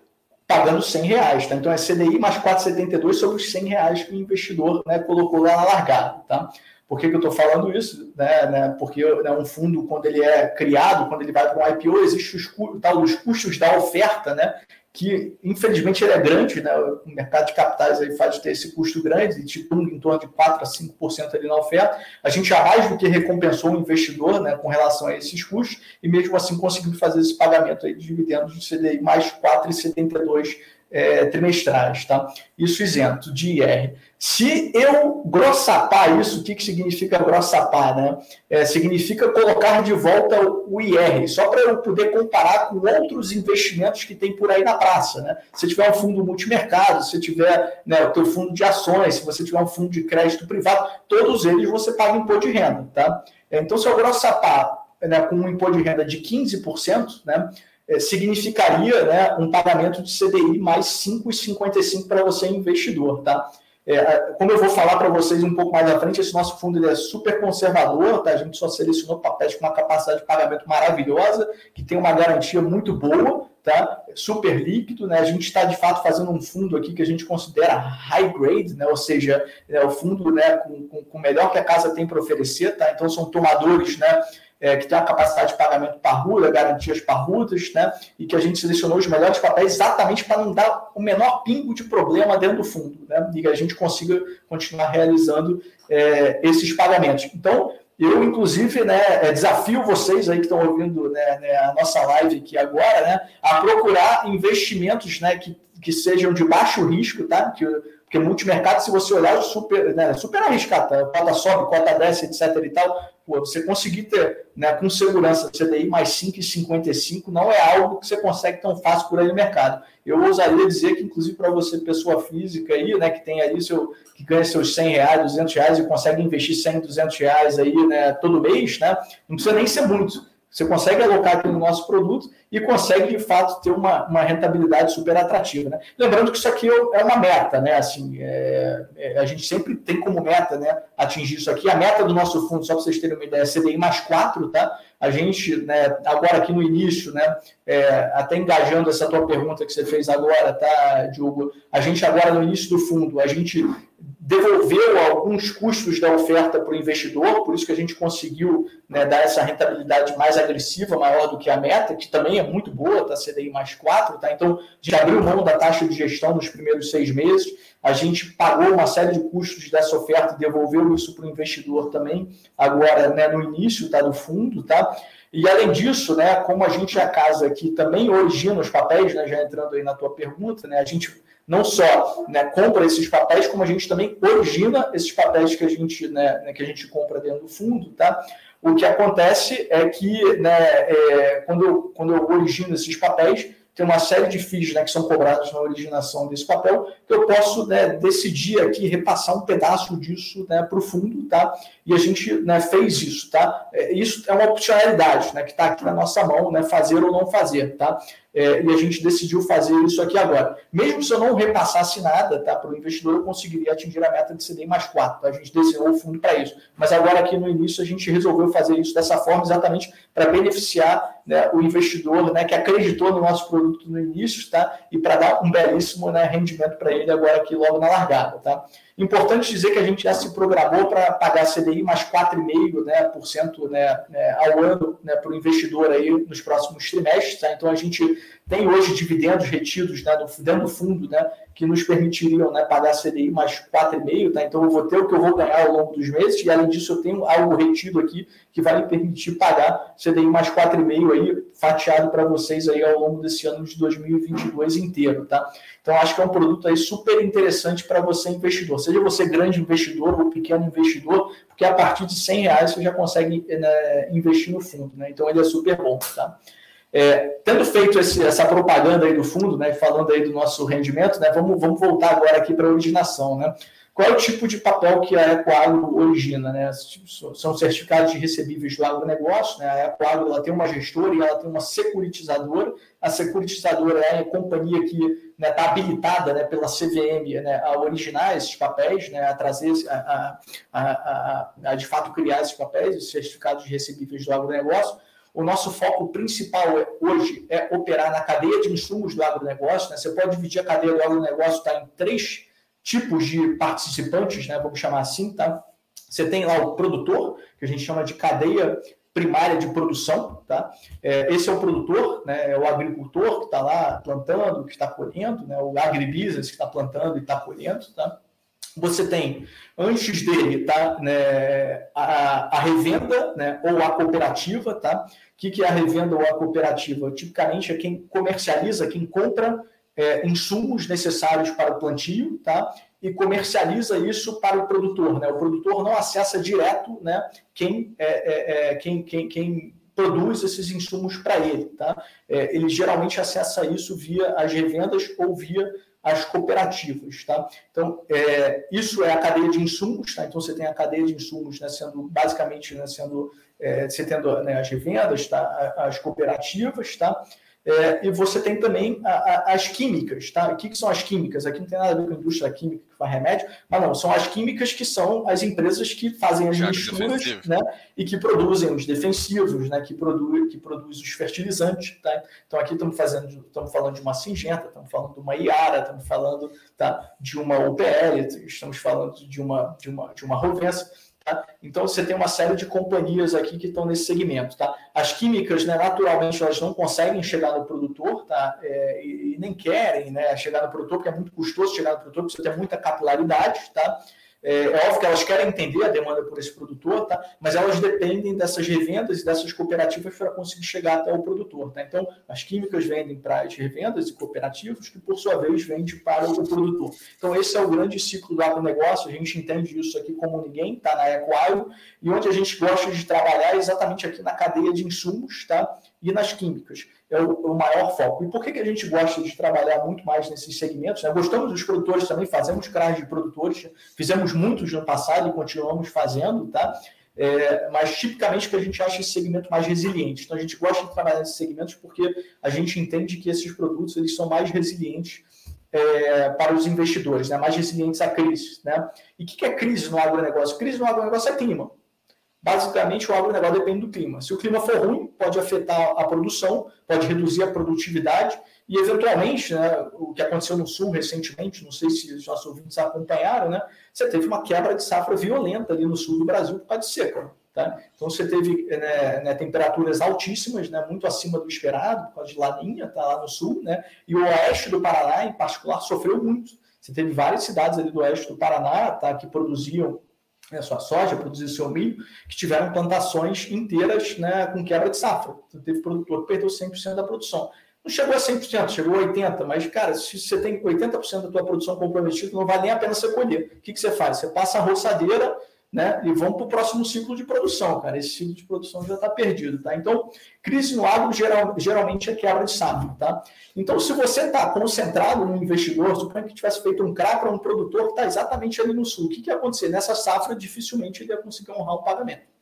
Speaker 2: pagando 100 reais, tá? Então é CDI mais 4,72 sobre os 100 reais que o investidor né, colocou lá na largada, tá? Por que, que eu estou falando isso? Né, né, porque né, um fundo, quando ele é criado, quando ele vai para um IPO, existe os, tal, os custos da oferta, né, que infelizmente ele é grande, né, o mercado de capitais aí faz ter esse custo grande, tipo em torno de 4 a 5% ali na oferta. A gente já mais do que recompensou o investidor né, com relação a esses custos, e mesmo assim conseguiu fazer esse pagamento aí de dividendos de CDI mais 4,72 é, trimestrais, tá? Isso isento de IR. Se eu grossapar isso, o que, que significa grossapar, né? É, significa colocar de volta o IR, só para eu poder comparar com outros investimentos que tem por aí na praça, né? Se tiver um fundo multimercado, se tiver né, o teu fundo de ações, se você tiver um fundo de crédito privado, todos eles você paga imposto de renda, tá? Então, se eu grossapar né, com um imposto de renda de 15%, né? É, significaria né, um pagamento de CDI mais 5,55 para você investidor, tá? É, como eu vou falar para vocês um pouco mais à frente, esse nosso fundo ele é super conservador, tá? A gente só selecionou papéis com uma capacidade de pagamento maravilhosa, que tem uma garantia muito boa, tá? Super líquido, né? A gente está de fato fazendo um fundo aqui que a gente considera high grade, né? Ou seja, é o fundo, né, com, com, com o melhor que a casa tem para oferecer, tá? Então são tomadores, né? É, que tem uma capacidade de pagamento parruda, garantias parrudas, né? E que a gente selecionou os melhores papéis exatamente para não dar o menor pingo de problema dentro do fundo, né? E que a gente consiga continuar realizando é, esses pagamentos. Então, eu, inclusive, né, é, desafio vocês aí que estão ouvindo né, né, a nossa live aqui agora, né, a procurar investimentos né, que, que sejam de baixo risco, tá? Que, porque multimercado, se você olhar, é super, né, super arriscado, tá? cota sobe, cota desce, etc. e tal pô, você conseguir ter né, com segurança CDI mais 5,55 não é algo que você consegue tão fácil por aí no mercado. Eu ousaria dizer que, inclusive, para você, pessoa física aí, né, que tem ali seu, que ganha seus 100 reais, 200 reais e consegue investir 100, 200 reais aí, né, todo mês, né, não precisa nem ser muito. Você consegue alocar aqui no nosso produto e consegue, de fato, ter uma, uma rentabilidade super atrativa. Né? Lembrando que isso aqui é uma meta, né? Assim, é, é, a gente sempre tem como meta né, atingir isso aqui. A meta do nosso fundo, só para vocês terem uma ideia, é CDI mais 4, tá? A gente, né, agora aqui no início, né, é, até engajando essa tua pergunta que você fez agora, tá, Diogo? A gente agora no início do fundo, a gente devolveu alguns custos da oferta para o investidor, por isso que a gente conseguiu né, dar essa rentabilidade mais agressiva, maior do que a meta, que também é muito boa, tá CDI mais 4, tá? Então, de abriu mão da taxa de gestão nos primeiros seis meses, a gente pagou uma série de custos dessa oferta e devolveu isso para o investidor também, agora né, no início tá, do fundo, tá? E além disso, né, como a gente a casa que também origina os papéis, né, já entrando aí na tua pergunta, né, a gente não só né, compra esses papéis, como a gente também origina esses papéis que a gente, né, né, que a gente compra dentro do fundo, tá? O que acontece é que né, é, quando, eu, quando eu origino esses papéis, tem uma série de FIIs né, que são cobrados na originação desse papel, que eu posso né, decidir aqui repassar um pedaço disso né, para o fundo, tá? E a gente né, fez isso, tá? É, isso é uma opcionalidade, né, que está aqui na nossa mão, né, fazer ou não fazer, tá? É, e a gente decidiu fazer isso aqui agora. Mesmo se eu não repassasse nada tá, para o investidor, eu conseguiria atingir a meta de CDI mais 4. Tá? A gente desenhou o fundo para isso. Mas agora, aqui no início, a gente resolveu fazer isso dessa forma, exatamente para beneficiar né, o investidor né, que acreditou no nosso produto no início tá? e para dar um belíssimo né, rendimento para ele agora aqui logo na largada. Tá? Importante dizer que a gente já se programou para pagar CDI mais 4,5% né, por cento, né, né, ao ano né, para o investidor aí nos próximos trimestres. Tá? Então a gente tem hoje dividendos retidos né, dentro do fundo né, que nos permitiriam né, pagar CDI mais 4,5%. Tá? Então eu vou ter o que eu vou ganhar ao longo dos meses, e além disso eu tenho algo retido aqui que vai me permitir pagar CDI mais 4,5% aí, fatiado para vocês aí ao longo desse ano de 2022 inteiro. Tá? Então acho que é um produto aí super interessante para você investidor, seja você grande investidor ou pequeno investidor, porque a partir de 100 reais você já consegue né, investir no fundo. Né? Então ele é super bom. Tá? É, tendo feito esse, essa propaganda aí do fundo, né, falando aí do nosso rendimento, né, vamos, vamos voltar agora aqui para a originação. Né? Qual é o tipo de papel que a Ecoagro origina? Né? São certificados de recebíveis do agronegócio. Né? A Ecoagro ela tem uma gestora e ela tem uma securitizadora. A securitizadora é a companhia que está né, tá habilitada né, pela CVM né, a originar esses papéis, né, a trazer, a, a, a, a, de fato criar esses papéis, esses certificados de recebíveis do agronegócio. O nosso foco principal é, hoje é operar na cadeia de insumos do agronegócio. Né? Você pode dividir a cadeia do agronegócio tá, em três tipos de participantes, né? vamos chamar assim. Tá? Você tem lá o produtor, que a gente chama de cadeia primária de produção. Tá? É, esse é o produtor, né? é o agricultor que está lá plantando, que está colhendo, né? o agribusiness que está plantando e está colhendo. Tá? Você tem, antes dele, tá, né, a, a revenda né, ou a cooperativa. Tá? O que, que é a revenda ou a cooperativa? Tipicamente é quem comercializa, quem compra é, insumos necessários para o plantio tá? e comercializa isso para o produtor. Né? O produtor não acessa direto né, quem, é, é, é quem, quem, quem produz esses insumos para ele. Tá? É, ele geralmente acessa isso via as revendas ou via as cooperativas. Tá? Então, é, isso é a cadeia de insumos. Tá? Então, você tem a cadeia de insumos né, sendo, basicamente, né, sendo, é, você tendo né, as revendas, tá? as cooperativas, tá? É, e você tem também a, a, as químicas, tá? O que, que, são as químicas? Aqui não tem nada a ver com a indústria química que faz remédio, mas não, são as químicas que são as empresas que fazem as misturas né? e que produzem os defensivos, né? que, produz, que produz os fertilizantes. Tá? Então aqui estamos fazendo, estamos falando de uma Singenta, estamos falando de uma Iara, estamos falando tá? de uma UPL, estamos falando de uma, de uma, de uma Rovensa. Tá? Então, você tem uma série de companhias aqui que estão nesse segmento. Tá? As químicas, né, naturalmente, elas não conseguem chegar no produtor tá? É, e, e, nem querem né, chegar no produtor, porque é muito custoso chegar no produtor, você tem muita capilaridade. Tá? É, é, óbvio que elas querem entender a demanda por esse produtor, tá? mas elas dependem dessas revendas e dessas cooperativas para conseguir chegar até o produtor. Tá? Então, as químicas vendem para as revendas e cooperativas, que por sua vez vendem para o produtor. Então, esse é o grande ciclo do agronegócio, a gente entende isso aqui como ninguém, está na Ecoagro, e onde a gente gosta de trabalhar é exatamente aqui na cadeia de insumos tá? e nas químicas é o, o, maior foco. E por que, que a gente gosta de trabalhar muito mais nesses segmentos? Né? Gostamos dos produtores também, fazemos CRAs de produtores, fizemos muitos no passado e continuamos fazendo, tá? É, mas tipicamente que a gente acha esse segmento mais resiliente. Então a gente gosta de trabalhar nesses segmentos porque a gente entende que esses produtos eles são mais resilientes é, para os investidores, né? mais resilientes à crise. Né? E o que, que é crise no agronegócio? Crise no agronegócio é clima. Basicamente, o agronegócio depende do clima. Se o clima for ruim, pode afetar a produção, pode reduzir a produtividade e, eventualmente, né, o que aconteceu no Sul recentemente, não sei se os nossos ouvintes acompanharam, né, você teve uma quebra de safra violenta ali no sul do Brasil por causa de seca. Tá? Então, você teve né, né, temperaturas altíssimas, né, muito acima do esperado, por causa de laninha, tá lá no sul, né, e o oeste do Paraná, em particular, sofreu muito. Você teve várias cidades ali do oeste do Paraná tá, que produziam né, sua soja, produzir seu milho, que tiveram plantações inteiras né, com quebra de safra. Então, teve produtor que perdeu 100% da produção. Não chegou a 100%, chegou a 80%, mas, cara, se você tem 80% da tua produção comprometida, não vale nem a pena você colher. O que, que você faz? Você passa a roçadeira né, e vão para o próximo ciclo de produção, cara. Esse ciclo de produção já está perdido, tá? Então, crise no agro geral, geralmente é quebra de safra, tá? Então, se você está concentrado no investidor, suponha que tivesse feito um CRA para um produtor que está exatamente ali no sul, o que, que ia acontecer? Nessa safra, dificilmente ele ia conseguir honrar o pagamento.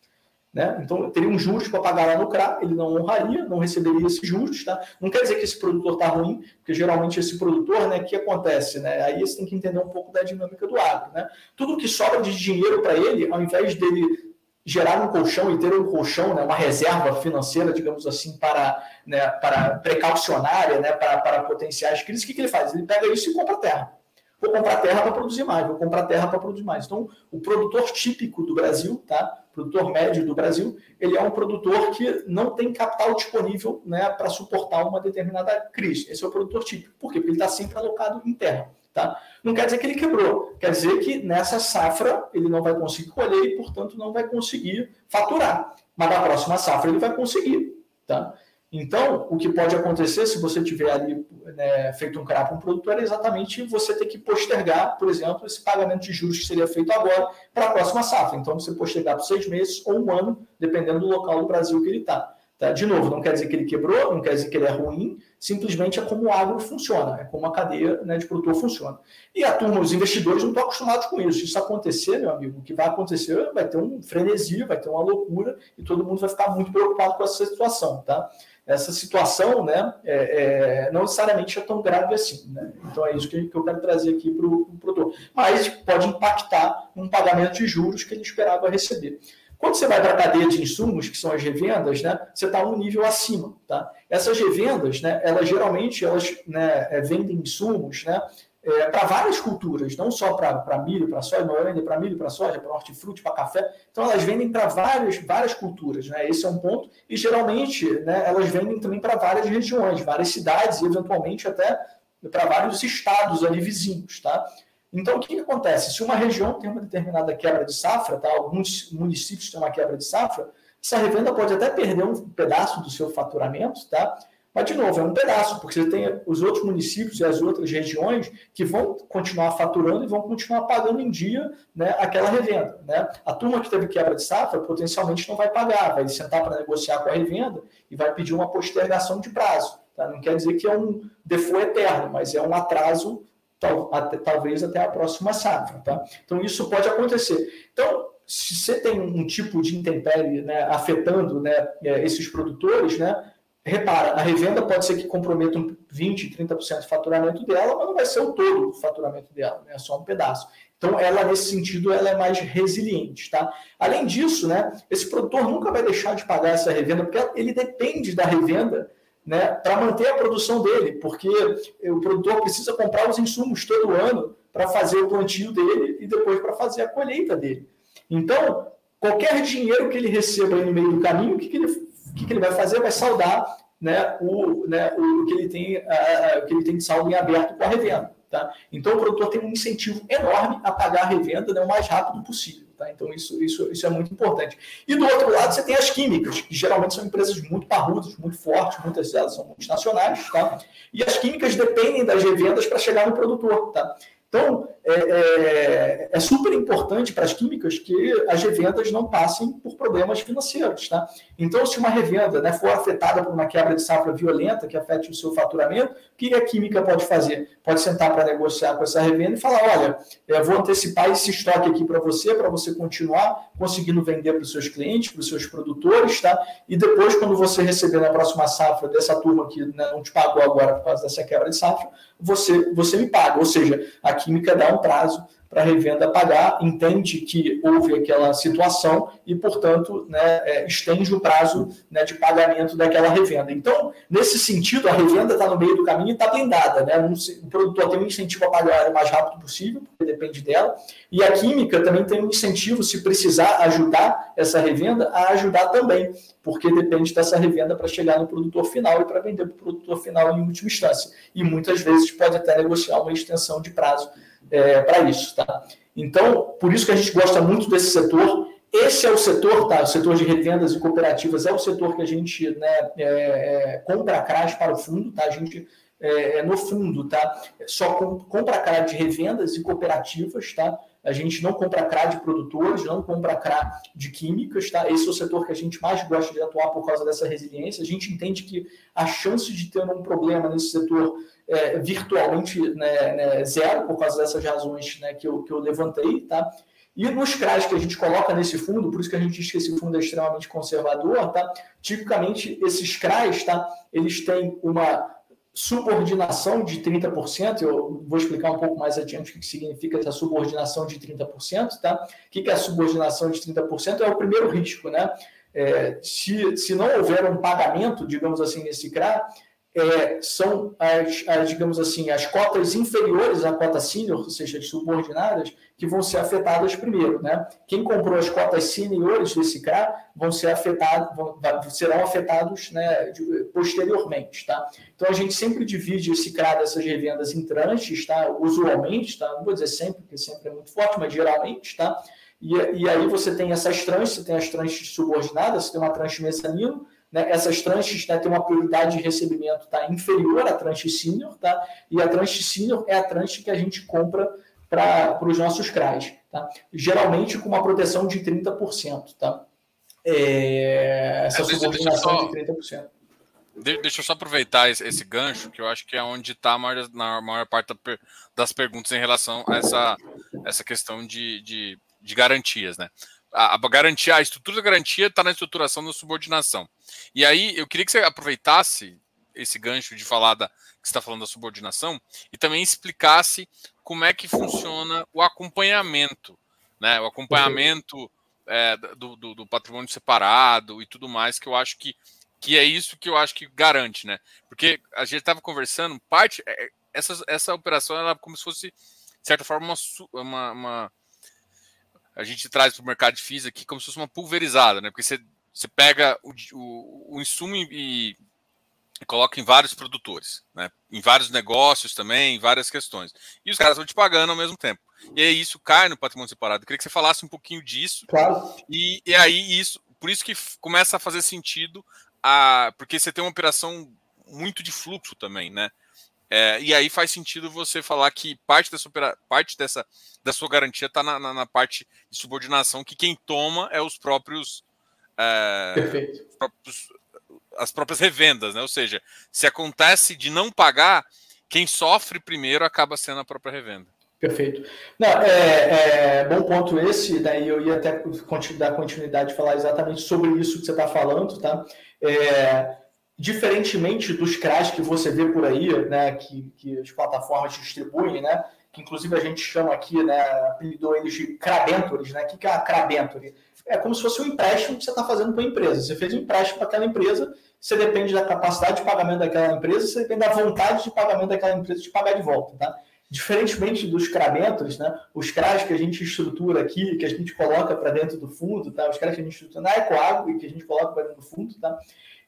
Speaker 2: Né? Então, teria um juros para pagar lá no CRA, ele não honraria, não receberia esses juros. Tá? Não quer dizer que esse produtor está ruim, porque geralmente esse produtor, né, que acontece? Né? Aí você tem que entender um pouco da dinâmica do agro. Né? Tudo que sobra de dinheiro para ele, ao invés dele gerar um colchão e ter um colchão, né, uma reserva financeira, digamos assim, para, né, para precaucionária, né, para, para potenciais crises, o que, que ele faz? Ele pega isso e compra terra. Vou comprar terra para produzir mais, vou comprar terra para produzir mais. Então, o produtor típico do Brasil, tá? Produtor médio do Brasil, ele é um produtor que não tem capital disponível né, para suportar uma determinada crise. Esse é o produtor típico. Por quê? Porque ele está sempre alocado em terra. Tá? Não quer dizer que ele quebrou, quer dizer que nessa safra ele não vai conseguir colher e, portanto, não vai conseguir faturar. Mas na próxima safra ele vai conseguir. Tá? Então, o que pode acontecer se você tiver ali né, feito um CRA um produtor é exatamente você ter que postergar, por exemplo, esse pagamento de juros que seria feito agora para a próxima safra. Então, você postergar por seis meses ou um ano, dependendo do local do Brasil que ele está. Tá? De novo, não quer dizer que ele quebrou, não quer dizer que ele é ruim, simplesmente é como o agro funciona, é como a cadeia né, de produtor funciona. E a turma, os investidores não estão acostumados com isso. Se isso acontecer, meu amigo, o que vai acontecer vai ter um frenesi, vai ter uma loucura e todo mundo vai ficar muito preocupado com essa situação. Tá? Essa situação né, é, é, não necessariamente é tão grave assim. Né? Então é isso que, que eu quero trazer aqui para o produtor. Mas pode impactar um pagamento de juros que ele esperava receber. Quando você vai para a cadeia de insumos, que são as revendas, né, você está um nível acima. Tá? Essas revendas, né, elas geralmente elas, né, é, vendem insumos né, é, para várias culturas, não só para milho, para soja, vendem para milho, para soja, para hortifruti, para café. Então, elas vendem para várias, várias culturas. Né? Esse é um ponto. E, geralmente, né, elas vendem também para várias regiões, várias cidades e, eventualmente, até para vários estados ali vizinhos. Tá? Então, o que, que, acontece? Se uma região tem uma determinada quebra de safra, tá? alguns municípios têm uma quebra de safra, essa revenda pode até perder um pedaço do seu faturamento, tá? Mas, de novo, é um pedaço, porque você tem os outros municípios e as outras regiões que vão continuar faturando e vão continuar pagando em dia né, aquela revenda. Né? A turma que teve quebra de safra potencialmente não vai pagar, vai sentar para negociar com a revenda e vai pedir uma postergação de prazo. Tá? Não quer dizer que é um default eterno, mas é um atraso, tal, até, talvez até a próxima safra. Tá? Então, isso pode acontecer. Então, se você tem um tipo de intempérie né, afetando né, é, esses produtores, né, repara, a revenda pode ser que comprometa 20%, 30% do faturamento dela, mas não vai ser o todo do faturamento dela, né? é só um pedaço. Então, ela, nesse sentido, ela é mais resiliente. Tá? Além disso, né, esse produtor nunca vai deixar de pagar essa revenda, porque ele depende da revenda né, para manter a produção dele, porque o produtor precisa comprar os insumos todo ano para fazer o plantio dele e depois para fazer a colheita dele. Então, qualquer dinheiro que ele receba no meio do caminho, o que, que ele o que, que ele vai fazer? Vai saldar né, o, né, o, que ele tem, uh, o que ele tem de saldo em aberto com a revenda. Tá? Então, o produtor tem um incentivo enorme a pagar a revenda né, o mais rápido possível. Tá? Então, isso, isso, isso é muito importante. E do outro lado, você tem as químicas, que geralmente são empresas muito parrudas, muito fortes, muitas delas são multinacionais. Tá? E as químicas dependem das revendas para chegar no produtor. Tá? Então, é, é, é, super importante para as químicas que as revendas não passem por problemas financeiros. Tá? Então, se uma revenda né, for afetada por uma quebra de safra violenta que afete o seu faturamento, o que a química pode fazer? Pode sentar para negociar com essa revenda e falar: olha, eu vou antecipar esse estoque aqui para você, para você continuar conseguindo vender para os seus clientes, para os seus produtores, tá? e depois, quando você receber na próxima safra dessa turma que né, não te pagou agora por causa dessa quebra de safra, você, você me paga. Ou seja, a química dá um prazo para a revenda pagar, entende que houve aquela situação e, portanto, né, é, estende o prazo né, de pagamento daquela revenda. Então, nesse sentido, a revenda está no meio do caminho e está blindada. Né? O produtor tem um incentivo a pagar o mais rápido possível, porque depende dela, e a química também tem um incentivo, se precisar ajudar essa revenda, a ajudar também, porque depende dessa revenda para chegar no produtor final e para vender para o produtor final em última instância. E muitas vezes pode até negociar uma extensão de prazo é, para isso. Tá? Então, por isso que a gente gosta muito desse setor. Esse é o setor, tá? O setor de revendas e cooperativas é o setor que a gente né, é, é, compra CRAS para o fundo, tá? A gente é, no fundo, tá? Só compra CRA de revendas e cooperativas, tá? A gente não compra CRA de produtores, não compra CRA de químicas, tá? Esse é o setor que a gente mais gosta de atuar por causa dessa resiliência. A gente entende que a chance de ter um problema nesse setor é virtualmente né, né, zero, por causa dessas razões né, que, eu, que eu levantei, tá? E nos CRAs que a gente coloca nesse fundo, por isso que a gente diz que esse fundo é extremamente conservador, tá? Tipicamente, esses CRAs, tá? Eles têm uma subordinação de 30%, eu vou explicar um pouco mais adiante o que significa essa subordinação de 30%, tá? O que é a subordinação de 30%? É o primeiro risco, né? É, se, se não houver um pagamento, digamos assim, nesse CRA, é, são as, as, digamos assim, as cotas inferiores à cota senior, ou seja, as subordinadas, que vão ser afetadas primeiro, né? Quem comprou as cotas seniores desse CRA vão ser afetados, vão, serão afetados né, posteriormente, tá? Então a gente sempre divide esse CRA dessas revendas em tranches, tá? Usualmente, tá? Não vou dizer sempre, porque sempre é muito forte, mas geralmente, tá? E, e aí você tem essas tranches, você tem as tranches subordinadas, você tem uma tranche mezanino, né, essas tranches né, têm uma prioridade de recebimento tá, inferior à tranche senior, tá? e a tranche senior é a tranche que a gente compra para os nossos CRAs, tá? geralmente com uma proteção de 30%. Tá? É, essa é, subordinação
Speaker 1: deixa de 30%. Deixa eu só aproveitar esse, esse, gancho, que eu acho que é onde está a maior, na maior parte das perguntas em relação a essa, essa questão de, de, de garantias. Né? A, garantia, a estrutura da garantia está na estruturação da subordinação. E aí eu queria que você aproveitasse esse gancho de falar da, que está falando da subordinação e também explicasse como é que funciona o acompanhamento, né? O acompanhamento é, do, do, do, patrimônio separado e tudo mais, que eu acho que, que é isso que eu acho que garante, né? Porque a gente estava conversando, parte. É, essa, essa operação era como se fosse, de certa forma, uma, uma, uma a gente traz para o mercado de FIIs aqui como se fosse uma pulverizada, né? Porque você, você pega o, o, o insumo e, e, coloca em vários produtores, né? Em vários negócios também, em várias questões. E os caras vão te pagando ao mesmo tempo. E aí isso cai no patrimônio separado. Eu queria que você falasse um pouquinho disso.
Speaker 2: Claro.
Speaker 1: E, e aí isso, por isso que começa a fazer sentido, a, porque você tem uma operação muito de fluxo também, né? É, e aí faz sentido você falar que parte dessa, parte dessa da sua garantia está na, na, na, parte de subordinação, que quem toma é os próprios, é, próprios, as próprias revendas, né? Ou seja, se acontece de não pagar, quem sofre primeiro acaba sendo a própria revenda.
Speaker 2: Perfeito. Não, é, é bom ponto esse, daí eu ia até dar continuidade de falar exatamente sobre isso que você está falando, tá? É, diferentemente dos CRAs que você vê por aí, né, que, que as plataformas distribuem, né, que inclusive a gente chama aqui, né, apelidou eles de crabentores, né, o que é a crabentory? É como se fosse um empréstimo que você está fazendo para a empresa. Você fez um empréstimo para aquela empresa, você depende da capacidade de pagamento daquela empresa, você depende da vontade de pagamento daquela empresa de pagar de volta, tá? Diferentemente dos crabentores, né, os CRAs que a gente estrutura aqui, que a gente coloca para dentro do fundo, tá? os CRAs que a gente estrutura na Ecoagro e que a gente coloca para dentro do fundo, tá?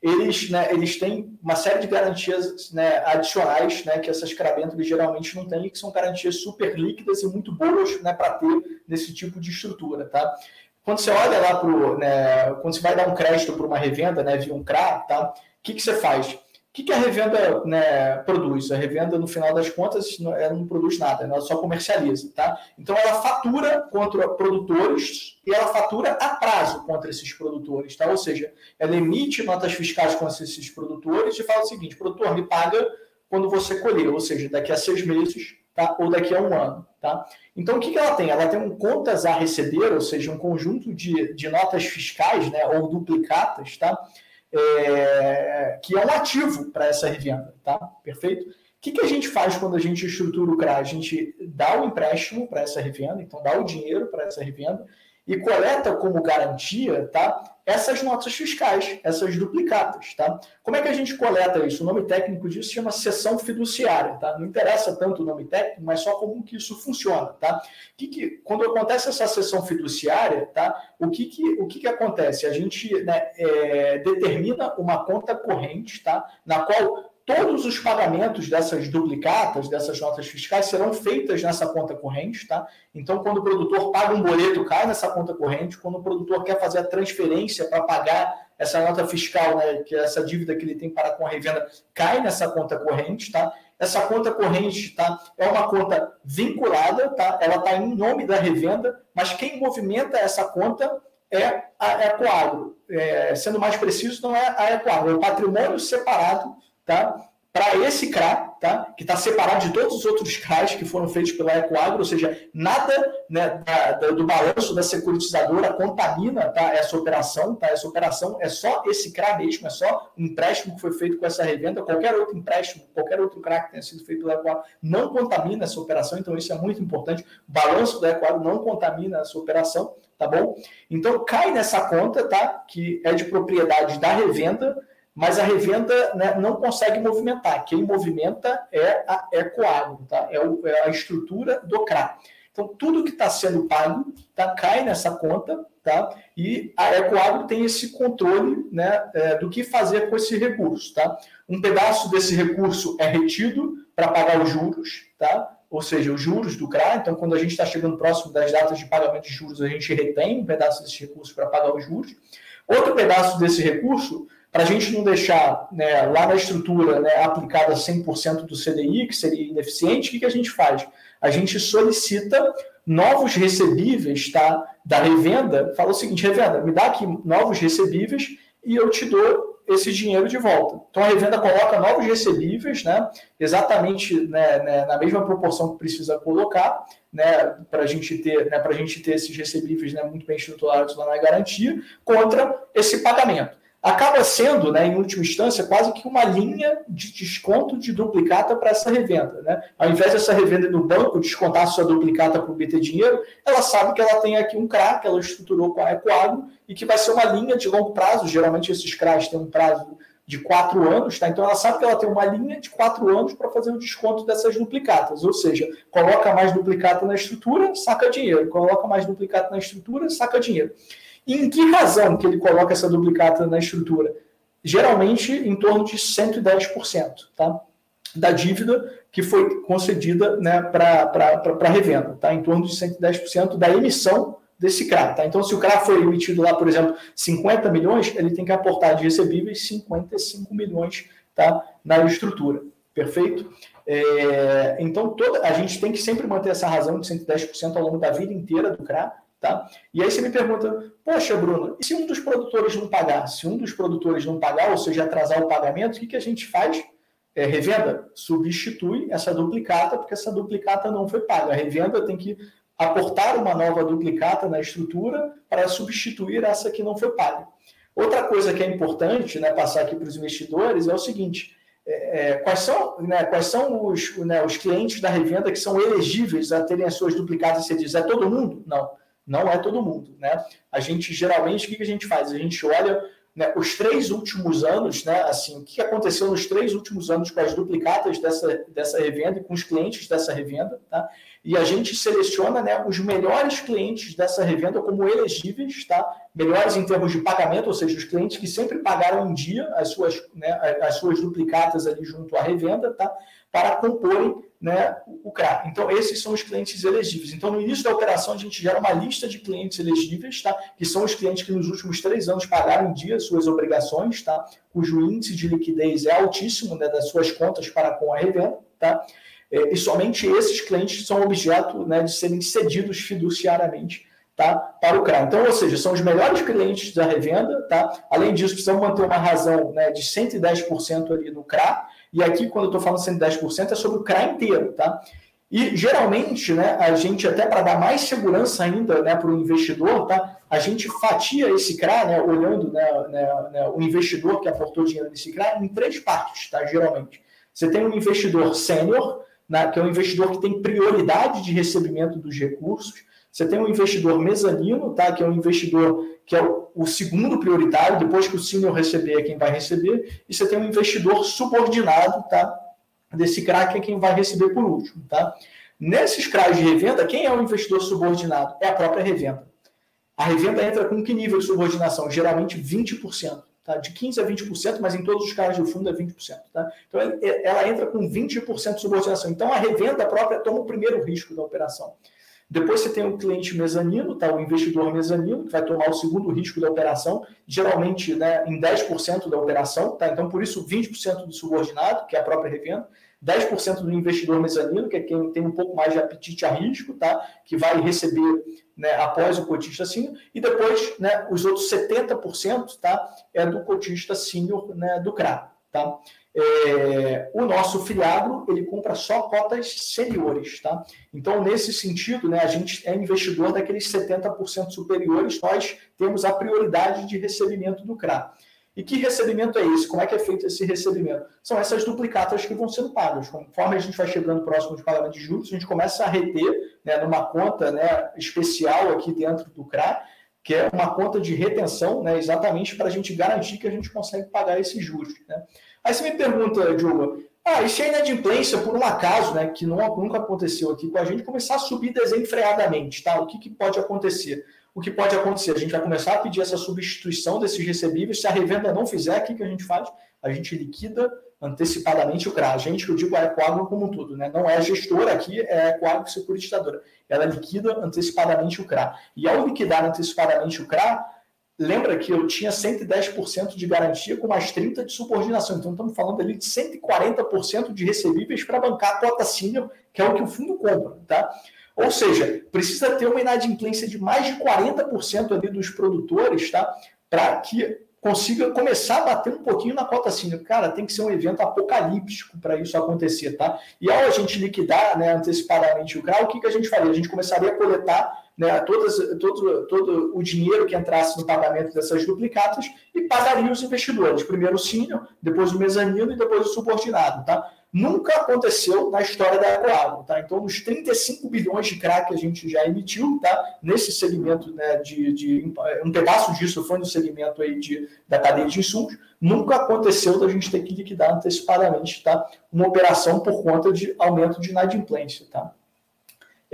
Speaker 2: Eles, né, eles têm uma série de garantias né, adicionais né, que essas crabêntulas geralmente não têm, que são garantias super líquidas e muito boas né, para ter nesse tipo de estrutura. Tá? Quando você olha lá para né, quando você vai dar um crédito para uma revenda né, via um CRA, tá? o que, que você faz? O que, que a revenda né, produz? A revenda, no final das contas, ela não produz nada, ela só comercializa. Tá? Então, ela fatura contra produtores e ela fatura a prazo contra esses produtores. Tá? Ou seja, ela emite notas fiscais contra esses produtores e fala o seguinte: produtor, me paga quando você colher, ou seja, daqui a seis meses tá? ou daqui a um ano. Tá? Então, o que, que ela tem? Ela tem um contas a receber, ou seja, um conjunto de, de notas fiscais né, ou duplicatas, tá? É, que é um ativo para essa revenda, tá? Perfeito? O que, que a gente faz quando a gente estrutura o CRA? A gente dá o empréstimo para essa revenda, então dá o dinheiro para essa revenda e coleta como garantia, tá? Essas notas fiscais, essas duplicadas, tá? Como é que a gente coleta isso? O nome técnico disso se chama sessão fiduciária, tá? Não interessa tanto o nome técnico, mas só como que isso funciona, tá? Que que, quando acontece essa sessão fiduciária, tá? O que que, o que, que acontece? A gente né, é, determina uma conta corrente, tá? Na qual todos os pagamentos dessas duplicatas, dessas notas fiscais, serão feitas nessa conta corrente, tá? Então, quando o produtor paga um boleto, cai nessa conta corrente. Quando o produtor quer fazer a transferência para pagar essa nota fiscal, né, que é essa dívida que ele tem para com a revenda, cai nessa conta corrente, tá? Essa conta corrente, tá? É uma conta vinculada, tá? Ela está em nome da revenda, mas quem movimenta essa conta é a Ecoagro. É, sendo mais preciso, não é a Ecoagro, é o patrimônio separado, tá? para esse CRA, tá? que está separado de todos os outros CRAs que foram feitos pela Ecoagro, ou seja, nada né, da, da, do balanço da securitizadora contamina tá, essa operação. Tá? Essa operação é só esse CRA mesmo, é só um empréstimo que foi feito com essa revenda. Qualquer outro empréstimo, qualquer outro CRA que tenha sido feito pela Ecoagro não contamina essa operação, então isso é muito importante. O balanço da Ecoagro não contamina essa operação, tá bom? Então cai nessa conta, tá? que é de propriedade da revenda, mas a revenda né, não consegue movimentar. Quem movimenta é a Ecoagro, tá? é, é a estrutura do CRA. Então, tudo que está sendo pago tá, cai nessa conta, tá? E a Ecoagro tem esse controle né, é, do que fazer com esse recurso. Tá? Um pedaço desse recurso é retido para pagar os juros, tá? ou seja, os juros do CRA. Então, quando a gente está chegando próximo das datas de pagamento de juros, a gente retém um pedaço desse recurso para pagar os juros. Outro pedaço desse recurso para a gente não deixar né, lá na estrutura né, aplicada 100% do CDI, que seria ineficiente, o que, a gente faz? A gente solicita novos recebíveis tá, da revenda, fala o seguinte, revenda, me dá aqui novos recebíveis e eu te dou esse dinheiro de volta. Então a revenda coloca novos recebíveis, né, exatamente né, né, na mesma proporção que precisa colocar, né, para a gente ter, né, para a gente ter esses recebíveis né, muito bem estruturados lá na garantia, contra esse pagamento acaba sendo, né, em última instância, quase que uma linha de desconto de duplicata para essa revenda. Né? Ao invés dessa revenda no banco descontar sua duplicata para obter dinheiro, ela sabe que ela tem aqui um CRA que ela estruturou com a Ecoagro e que vai ser uma linha de longo prazo. Geralmente esses CRAs têm um prazo de quatro anos, tá? Então ela sabe que ela tem uma linha de quatro anos para fazer o desconto dessas duplicatas, ou seja, coloca mais duplicata na estrutura, saca dinheiro, coloca mais duplicata na estrutura, saca dinheiro. Em que razão que ele coloca essa duplicata na estrutura? Geralmente em torno de 110% tá? da dívida que foi concedida né, para revenda, tá? em torno de 110% da emissão desse CRA. Tá? Então, se o CRA foi emitido lá, por exemplo, 50 milhões, ele tem que aportar de recebíveis 55 milhões tá? na estrutura. Perfeito? É, então, toda, a gente tem que sempre manter essa razão de 110% ao longo da vida inteira do CRA, Tá? E aí você me pergunta, poxa, Bruno, e se um dos produtores não pagar? Se um dos produtores não pagar, ou seja, atrasar o pagamento, o que, que a gente faz? É, revenda substitui essa duplicata, porque essa duplicata não foi paga. A revenda tem que aportar uma nova duplicata na estrutura para substituir essa que não foi paga. Outra coisa que é importante né, passar aqui para os investidores é o seguinte: é, é, quais são, né, quais são os, né, os clientes da revenda que são elegíveis a terem as suas duplicatas cedidas? É todo mundo? Não. Não é todo mundo, né? A gente geralmente o que a gente faz? A gente olha né, os três últimos anos, né? Assim, o que aconteceu nos três últimos anos com as duplicatas dessa, dessa revenda e com os clientes dessa revenda, tá? E a gente seleciona né, os melhores clientes dessa revenda como elegíveis, tá? Melhores em termos de pagamento, ou seja, os clientes que sempre pagaram em dia as suas, né, as suas duplicatas ali junto à revenda, tá? Para comporem né, o CRA. Então, esses são os clientes elegíveis. Então, no início da operação, a gente gera uma lista de clientes elegíveis, tá? que são os clientes que nos últimos três anos pagaram em dia suas obrigações, tá? cujo índice de liquidez é altíssimo né, das suas contas para com a revenda. Tá? É, e somente esses clientes são objeto né, de serem cedidos fiduciariamente tá? para o CRA. Então, ou seja, são os melhores clientes da revenda. Tá? Além disso, precisamos manter uma razão né, de 110% ali no CRA e aqui, quando eu estou falando 110%, é sobre o CRA inteiro, tá? E geralmente, né, a gente, até para dar mais segurança ainda né, para o investidor, tá? A gente fatia esse CRA, né, olhando né, né, né, o investidor que aportou dinheiro nesse CRA, em três partes, tá? Geralmente. Você tem um investidor sênior, né, que é um investidor que tem prioridade de recebimento dos recursos. Você tem um investidor mezanino, tá? que é um investidor que é o, o segundo prioritário, depois que o senior receber é quem vai receber, e você tem um investidor subordinado tá? desse CRA que é quem vai receber por último. Tá? Nesses CRAs de revenda, quem é o investidor subordinado? É a própria revenda. A revenda entra com que nível de subordinação? Geralmente 20%. Tá? De 15% a 20%, mas em todos os casos do fundo é 20%. Tá? Então ela entra com 20% de subordinação. Então a revenda própria toma o primeiro risco da operação. Depois você tem o cliente mezanino, tá? o investidor mezanino, que vai tomar o segundo risco da operação, geralmente né, em 10% da operação. Tá? Então, por isso, 20% do subordinado, que é a própria revenda, 10% do investidor mezanino, que é quem tem um pouco mais de apetite a risco, tá? que vai receber né, após o cotista sênior, e depois né, os outros 70% tá? é do cotista sênior né, do CRA. Tá? É, o nosso filiado ele compra só cotas seniores, tá? Então, nesse sentido, né, a gente é investidor daqueles 70% superiores, nós temos a prioridade de recebimento do CRA. E que recebimento é esse? Como é que é feito esse recebimento? São essas duplicatas que vão sendo pagas. Conforme a gente vai chegando próximo de pagamento de juros, a gente começa a reter né, numa conta né, especial aqui dentro do CRA, que é uma conta de retenção, né, exatamente para a gente garantir que a gente consegue pagar esses juros. Né? Aí você me pergunta, Diogo, ah, e se a inadimplência, por um acaso, né, que não, nunca aconteceu aqui com a gente, começar a subir desenfreadamente, tá? O que, que pode acontecer? O que pode acontecer? A gente vai começar a pedir essa substituição desses recebíveis. Se a revenda não fizer, o que, que a gente faz? A gente liquida antecipadamente o CRA. A gente, que eu digo, é a como um todo, né? Não é gestora aqui, é a Ecoagro Securitizadora. Ela liquida antecipadamente o CRA. E ao liquidar antecipadamente o CRA, lembra que eu tinha 110% de garantia com mais 30% de subordinação. Então, estamos falando ali de 140% de recebíveis para bancar a cota senior, que é o que o fundo compra. Tá? Ou seja, precisa ter uma inadimplência de mais de 40% ali dos produtores tá? para que consiga começar a bater um pouquinho na cota senior. Cara, tem que ser um evento apocalíptico para isso acontecer. Tá? E ao a gente liquidar né, antecipadamente o CRA, o que, que a gente faria? A gente começaria a coletar né, todas, todo, todo o dinheiro que entrasse no pagamento dessas duplicatas e pagaria os investidores. Primeiro o senior, depois o mezanino e depois o subordinado. Tá? Nunca aconteceu na história da Ecoagro. Tá? Então, nos 35 bilhões de crack que a gente já emitiu, tá? nesse segmento né, de, de, Um pedaço disso foi no segmento aí de, da cadeia de insumos, nunca aconteceu da gente ter que liquidar antecipadamente tá? uma operação por conta de aumento de inadimplência. Tá?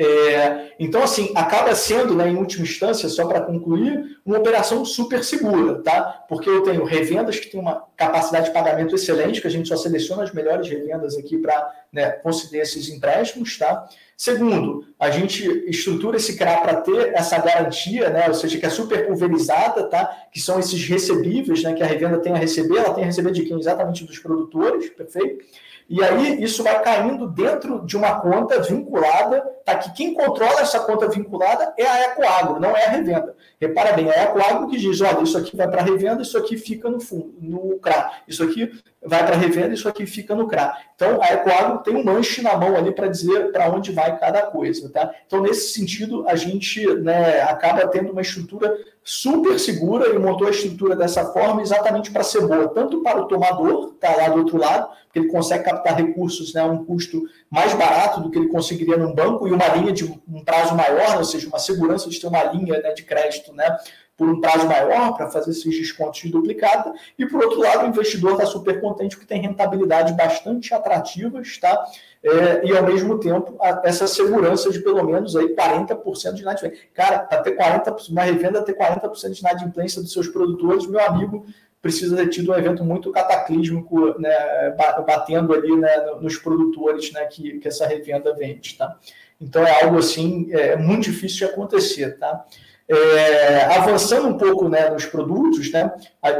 Speaker 2: É, então, assim, acaba sendo, né, em última instância, só para concluir, uma operação super segura, tá? Porque eu tenho revendas que têm uma capacidade de pagamento excelente, que a gente só seleciona as melhores revendas aqui para né, conceder esses empréstimos, tá? Segundo, a gente estrutura esse CRA para ter essa garantia, né? Ou seja, que é super pulverizada, tá? Que são esses recebíveis, né? Que a revenda tem a receber, ela tem a receber de quem? Exatamente dos produtores, perfeito? E aí isso vai caindo dentro de uma conta vinculada, tá? Que quem controla essa conta vinculada é a Ecoagro, não é a revenda. Repara bem, é a Ecoagro que diz, olha, isso aqui vai para revenda, isso aqui fica no fundo, no CRA. Isso aqui vai para revenda, isso aqui fica no CRA. Então a Ecoagro tem um manche na mão ali para dizer para onde vai cada coisa, tá? Então nesse sentido a gente né, acaba tendo uma estrutura super segura e montou a estrutura dessa forma exatamente para ser boa, tanto para o tomador, que está lá do outro lado, porque ele consegue captar recursos né, a um custo mais barato do que ele conseguiria num banco e uma linha de um prazo maior, ou seja, uma segurança de ter uma linha né, de crédito né, por um prazo maior para fazer esses descontos de duplicata. E por outro lado, o investidor está super contente porque tem rentabilidade bastante atrativas, tá? É, e ao mesmo tempo a, essa segurança de pelo menos aí 40% de inadimplência. Cara, para ter 40%, uma revenda ter 40% de inadimplência dos seus produtores, meu amigo, precisa ter tido um evento muito cataclísmico, né, batendo ali né, nos produtores né, que, que essa revenda vende, tá? Então é algo assim, é muito difícil de acontecer, tá? É, avançando um pouco né, nos produtos, né,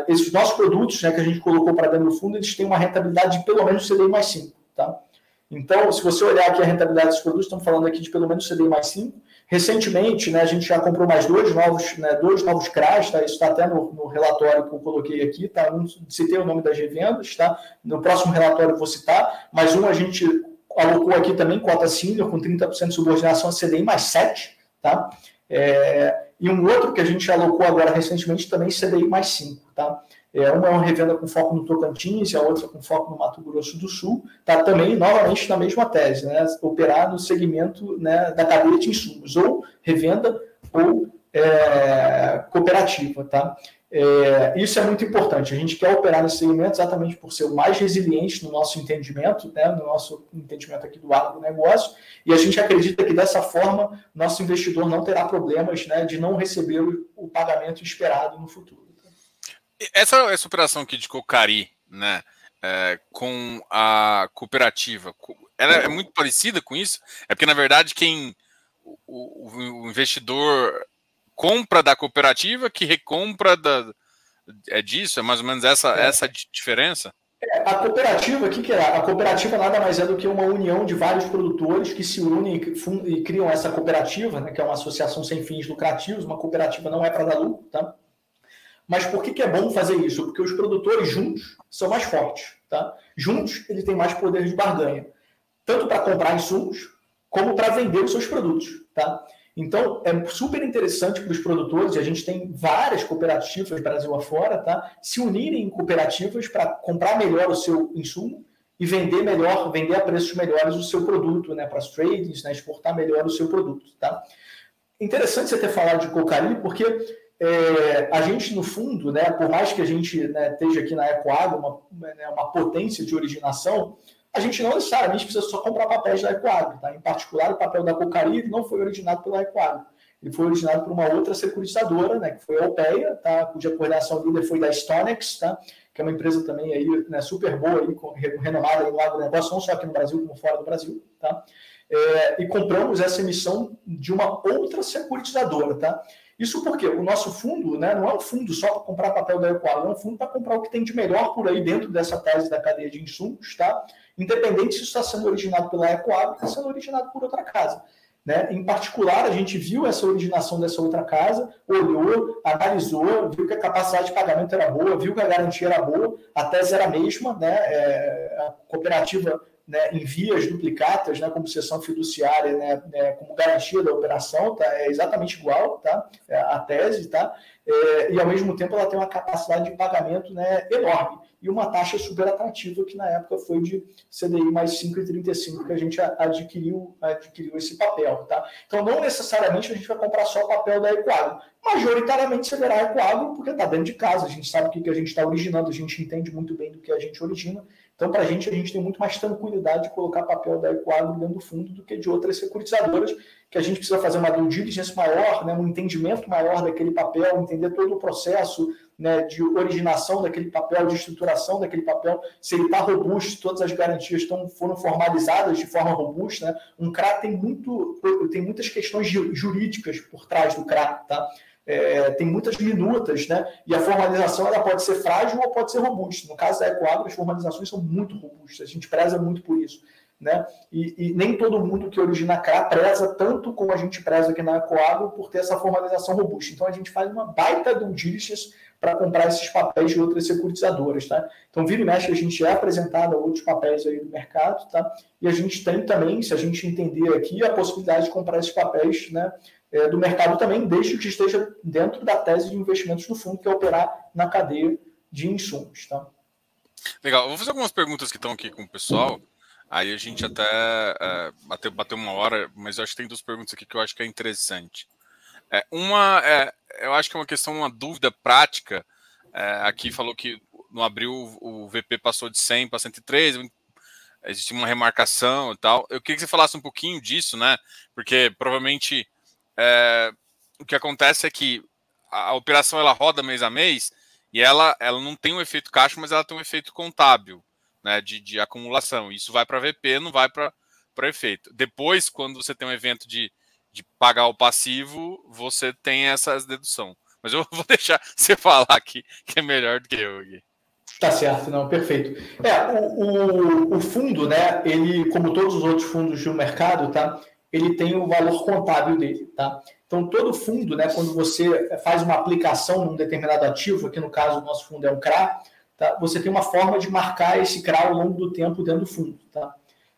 Speaker 2: esses nossos produtos né, que a gente colocou para dentro do fundo, eles têm uma rentabilidade de pelo menos CDI mais 5. Tá? Então, se você olhar aqui a rentabilidade dos produtos, estamos falando aqui de pelo menos CDI mais 5. Recentemente, né, a gente já comprou mais dois novos, né, dois novos CRAs, tá? isso está até no, no, relatório que eu coloquei aqui, tá? Um, citei o nome das revendas, tá? no próximo relatório eu vou citar, mas um a gente alocou aqui também, cota senior, com 30% de subordinação a CDI mais 7, tá? É, e um outro que a gente alocou agora recentemente também CDI mais 5, tá? É, uma é uma revenda com foco no Tocantins e a outra com foco no Mato Grosso do Sul, tá também novamente na mesma tese, né? Operar no segmento né, da cadeia de insumos, ou revenda ou é, cooperativa, tá? É, isso é muito importante. A gente quer operar nesse segmento exatamente por ser o mais resiliente no nosso entendimento, né, no nosso entendimento aqui do agronegócio, e a gente acredita que dessa forma nosso investidor não terá problemas né, de não receber o, pagamento esperado no futuro.
Speaker 1: Essa, essa operação aqui de Cocari, né, é, com a cooperativa, ela é muito parecida com isso? É porque, na verdade, quem o, o, investidor compra da cooperativa que recompra da. É disso? É mais ou menos essa, é. essa diferença?
Speaker 2: É, a cooperativa, o que, que é? A cooperativa nada mais é do que uma união de vários produtores que se unem e criam essa cooperativa, né, que é uma associação sem fins lucrativos. Uma cooperativa não é para dar lucro, tá? Mas por que, que é bom fazer isso? Porque os produtores juntos são mais fortes, tá? Juntos, ele tem mais poder de barganha, tanto para comprar insumos como para vender os seus produtos, tá? Então, é super interessante para os produtores, e a gente tem várias cooperativas Brasil afora, tá? Se unirem em cooperativas para comprar melhor o seu insumo e vender melhor, vender a preços melhores o seu produto, né? Para as tradings, né? exportar melhor o seu produto, tá? Interessante você ter falado de Cocari, porque é, a gente, no fundo, né, por mais que a gente né, esteja aqui na Ecoagro, uma, né, uma potência de originação, a gente não necessariamente precisa só comprar papéis da Ecoagro. Tá? Em particular, o papel da Cocari não foi originado pela Ecoagro. Ele foi originado por uma outra securitizadora, né, que foi a Alpeia, tá? cuja coordenação líder foi da Stonex, tá? que é uma empresa também aí, né, super boa, aí, renomada aí no agronegócio, não só aqui no Brasil, como fora do Brasil. Tá? É, e compramos essa emissão de uma outra securitizadora. Tá? Isso porque o nosso fundo né, não é um fundo só para comprar papel da Equador, é um fundo para comprar o que tem de melhor por aí dentro dessa tese da cadeia de insumos, tá? Independente se isso está sendo originado pela Ecoagro ou está sendo originado por outra casa. Né? Em particular, a gente viu essa originação dessa outra casa, olhou, analisou, viu que a capacidade de pagamento era boa, viu que a garantia era boa, a tese era a mesma, né? É, a cooperativa né, em vias duplicatas, né, como sessão fiduciária, né, né, como garantia da operação, tá? é exatamente igual tá? É a tese, tá? É, e ao mesmo tempo ela tem uma capacidade de pagamento né, enorme e uma taxa super atrativa, que na época foi de CDI mais 5,35 que a gente adquiriu, adquiriu esse papel. Tá? Então, não necessariamente a gente vai comprar só o papel da Equadro. Majoritariamente será a Equadro, porque está dentro de casa, a gente sabe o que, que a gente está originando, a gente entende muito bem do que a gente origina, então, para a gente, a gente tem muito mais tranquilidade de colocar papel da Equadro dentro do fundo do que de outras securitizadoras, que a gente precisa fazer uma due diligence maior, né, um entendimento maior daquele papel, entender todo o processo né, de originação daquele papel, de estruturação daquele papel, se ele está robusto, todas as garantias estão, foram formalizadas de forma robusta. Né? Um CRA tem, muito, tem muitas questões jurídicas por trás do CRA. Tá? É, tem muitas minutas, né? E a formalização ela pode ser frágil ou pode ser robusta. No caso da Ecoagro, as formalizações são muito robustas, a gente preza muito por isso. Né? E, e, nem todo mundo que origina CRA preza tanto como a gente preza aqui na Ecoagro por ter essa formalização robusta. Então a gente faz uma baita due diligence para comprar esses papéis de outras securitizadoras, tá? Então, vira e mexe, a gente é apresentado a outros papéis aí do mercado, tá? E a gente tem também, se a gente entender aqui, a possibilidade de comprar esses papéis, né? É, do mercado também, desde que esteja dentro da tese de investimentos do fundo, que é operar na cadeia de insumos. Tá?
Speaker 1: Legal, eu vou fazer algumas perguntas que estão aqui com o pessoal. Aí a gente até é, bateu, bateu uma hora, mas eu acho que tem duas perguntas aqui que eu acho que é interessante. É, uma, é, eu acho que é uma questão, uma dúvida prática. É, aqui falou que no abril o VP passou de 100 para 103, existe uma remarcação e tal. Eu queria que você falasse um pouquinho disso, né? Porque provavelmente é, o que acontece é que a, operação ela roda mês a mês e ela, ela não tem um efeito caixa, mas ela tem um efeito contábil, né, de, de acumulação. Isso vai para VP, não vai para efeito. Depois, quando você tem um evento de, de pagar o passivo, você tem essa dedução. Mas eu vou deixar você falar aqui, que é melhor do que eu aqui.
Speaker 2: Tá certo, não, perfeito. É, o, o, o, fundo, né, ele, como todos os outros fundos do mercado, tá, ele tem o valor contábil dele, tá? Então, todo fundo, né, quando você faz uma aplicação num determinado ativo, aqui no caso o nosso fundo é um CRA, tá? você tem uma forma de marcar esse CRA ao longo do tempo dentro do fundo. Tá?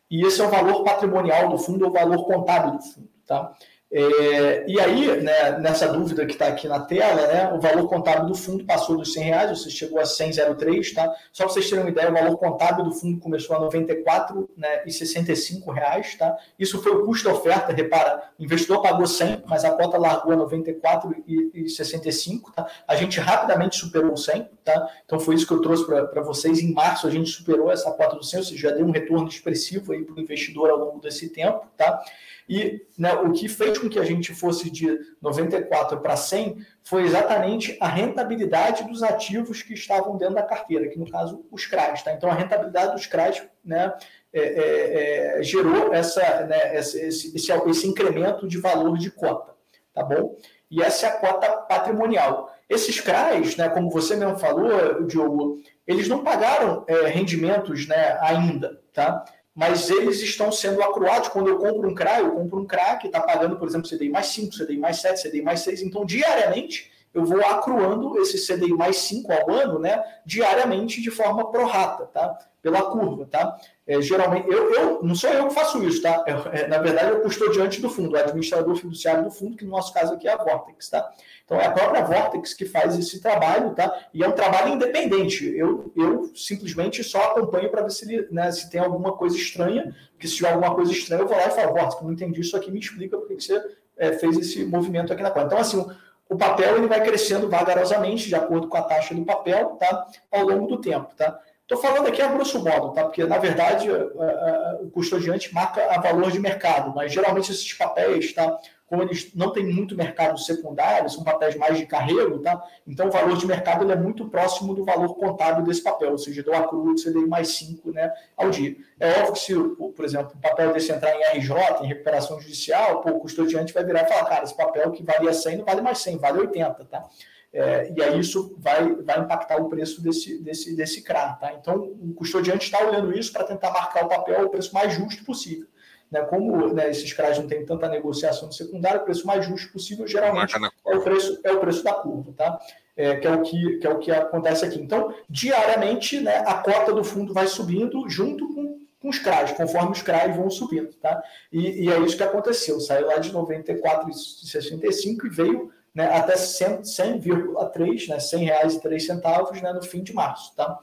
Speaker 2: E esse é o valor patrimonial do fundo, ou o valor contábil do fundo. Tá? É, e aí, né, nessa dúvida que está aqui na tela, né, o valor contábil do fundo passou dos 100 reais, você chegou a 100,03, tá? Só para vocês terem uma ideia, o valor contábil do fundo começou a 94 né, e 65 reais, tá? Isso foi o custo da oferta, repara, o investidor pagou 100, mas a cota largou a 94 e, e 65, tá? A gente rapidamente superou o 100, tá? Então foi isso que eu trouxe para vocês. Em março a gente superou essa cota do 100, ou seja, já deu um retorno expressivo aí para o investidor ao longo desse tempo, tá? E né, o que fez com que a gente fosse de 94 para 100 foi exatamente a rentabilidade dos ativos que estavam dentro da carteira, que no caso os CRAs. Tá? Então a rentabilidade dos CRAs né, é, é, é, gerou essa, né, esse, esse, esse, incremento de valor de cota. Tá bom? E essa é a cota patrimonial. Esses CRAs, né, como você mesmo falou, Diogo, eles não pagaram é, rendimentos né, ainda. Tá? mas eles estão sendo acruados. Quando eu compro um CRA, eu compro um CRA que está pagando, por exemplo, CDI mais 5, CDI mais 7, CDI mais 6. Então, diariamente, eu vou acruando esse CDI mais 5 ao ano, né, diariamente de forma prorata, tá? Pela curva, tá? É, geralmente, eu, eu, não sou eu que faço isso, tá? Eu, é, na verdade, eu estou diante do fundo, o administrador fiduciário do fundo, que no nosso caso aqui é a Vortex, tá? Então, é a própria Vortex que faz esse trabalho, tá? E é um trabalho independente. Eu, eu simplesmente só acompanho para ver se, né, se tem alguma coisa estranha, porque se tiver alguma coisa estranha, eu vou lá e falo, Vortex, não entendi isso aqui, me explica por que você é, fez esse movimento aqui na conta. Então, assim, o papel ele vai crescendo vagarosamente, de acordo com a taxa do papel, tá? Ao longo do tempo, tá? Estou falando aqui a grosso modo, tá? Porque, na verdade, o custodiante marca a valor de mercado, mas geralmente esses papéis, tá? como eles não têm muito mercado secundário, são papéis mais de carrego, tá? Então o valor de mercado ele é muito próximo do valor contábil desse papel, ou seja, do que você deu mais 5 né, ao dia. É óbvio que se, por exemplo, o papel desse entrar em RJ, em recuperação judicial, pô, o custodiante vai virar e falar, cara, esse papel que valia 100 não vale mais 100, vale 80, tá? É, e aí isso vai, vai impactar o preço desse, desse, desse CRA, tá? Então o custodiante está olhando isso para tentar marcar o papel o preço mais justo possível. Né, como né, esses CRAs não têm tanta negociação no secundário, o preço mais justo possível geralmente é o preço, é o preço da curva, tá? É, que, é o que, que é o que acontece aqui. Então, diariamente, né, a cota do fundo vai subindo junto com, com os CRAs, conforme os CRAs vão subindo. Tá? E, e é isso que aconteceu. Saiu lá de 94,65 e veio né, até 100,3, 100, né, 100 reais e 3 centavos né, no fim de março. Tá?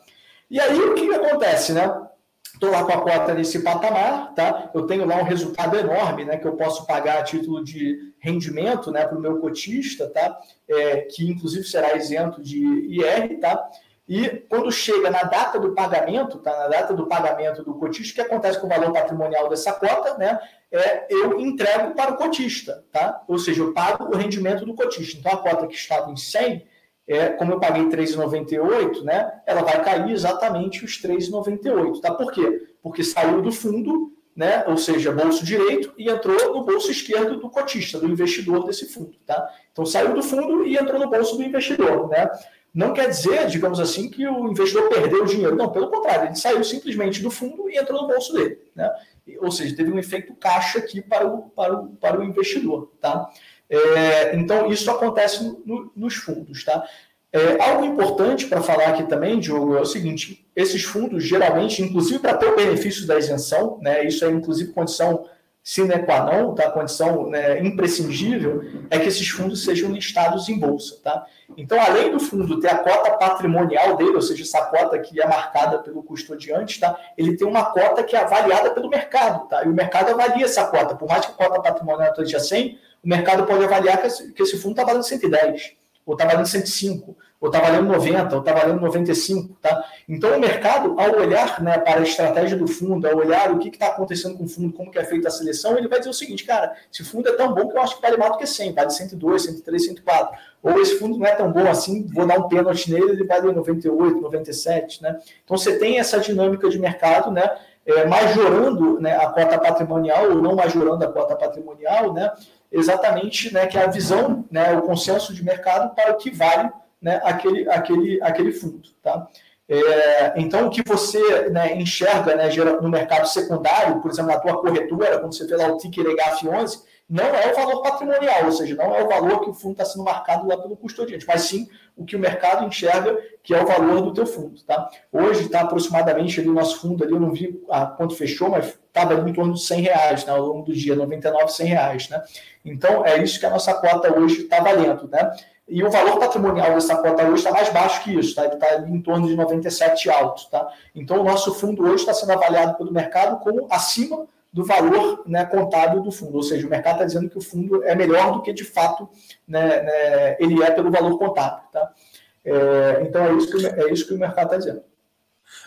Speaker 2: E aí o que, que acontece? Né? Estou lá com a cota nesse patamar, tá? Eu tenho lá um resultado enorme, né? Que eu posso pagar a título de rendimento, né? Para o meu cotista, tá? É, que inclusive será isento de IR, tá? E quando chega na data do pagamento, tá? Na data do pagamento do cotista, o que acontece com o valor patrimonial dessa cota, né? É, eu entrego para o cotista, tá? Ou seja, eu pago o rendimento do cotista. Então a cota que estava em 100 é, como eu paguei 3,98, né, ela vai cair exatamente os 3,98. Tá? Por quê? Porque saiu do fundo, né, ou seja, bolso direito, e entrou no bolso esquerdo do cotista, do investidor desse fundo. Tá? Então saiu do fundo e entrou no bolso do investidor. Né? Não quer dizer, digamos assim, que o investidor perdeu o dinheiro. Não, pelo contrário, ele saiu simplesmente do fundo e entrou no bolso dele. Né? Ou seja, teve um efeito caixa aqui para o, para o, para o investidor. Tá? É, então, isso acontece no, nos fundos. Tá? É, algo importante para falar aqui também, Diogo, é o seguinte: esses fundos, geralmente, inclusive para ter o benefício da isenção, né, isso é inclusive condição sine qua non, tá? condição né, imprescindível, é que esses fundos sejam listados em bolsa. Tá? Então, além do fundo ter a cota patrimonial dele, ou seja, essa cota que é marcada pelo custodiante, tá? ele tem uma cota que é avaliada pelo mercado. Tá? E o mercado avalia essa cota. Por mais que a cota patrimonial esteja 100, o mercado pode avaliar que esse, fundo está valendo 110, ou está valendo 105, ou está valendo 90, ou está valendo 95. Tá? Então, o mercado, ao olhar né, para a estratégia do fundo, ao olhar o que está acontecendo com o fundo, como que é feita a seleção, ele vai dizer o seguinte, cara, esse fundo é tão bom que eu acho que vale mais do que 100, vale 102, 103, 104. Ou esse fundo não é tão bom assim, vou dar um pênalti nele, ele vale 98, 97. Né? Então, você tem essa dinâmica de mercado, né? É, majorando né, a cota patrimonial ou não majorando a cota patrimonial, né, exatamente né, que é a visão, né, o consenso de mercado para o que vale né, aquele, aquele, aquele fundo. Tá? É, então, o que você né, enxerga né, no mercado secundário, por exemplo, na tua corretora, quando você vê lá o ticker EGAF11, não é o valor patrimonial, ou seja, não é o valor que o fundo está sendo marcado lá pelo custodiante, mas sim o que o mercado enxerga que é o valor do teu fundo. Tá? Hoje está aproximadamente ali o nosso fundo, ali, eu não vi a quanto fechou, mas estava ali em torno de 100 reais né, ao longo do dia, 99, 100 reais. Né? Então, é isso que a nossa cota hoje está valendo. Né? E o valor patrimonial dessa cota hoje está mais baixo que isso, tá? ele está em torno de 97 alto. Tá? Então, o nosso fundo hoje está sendo avaliado pelo mercado como acima do valor né, contábil do fundo, ou seja, o mercado está dizendo que o fundo é melhor do que de fato né, né, ele é pelo valor contábil. Tá? É, então é isso, que, é isso que o mercado está dizendo.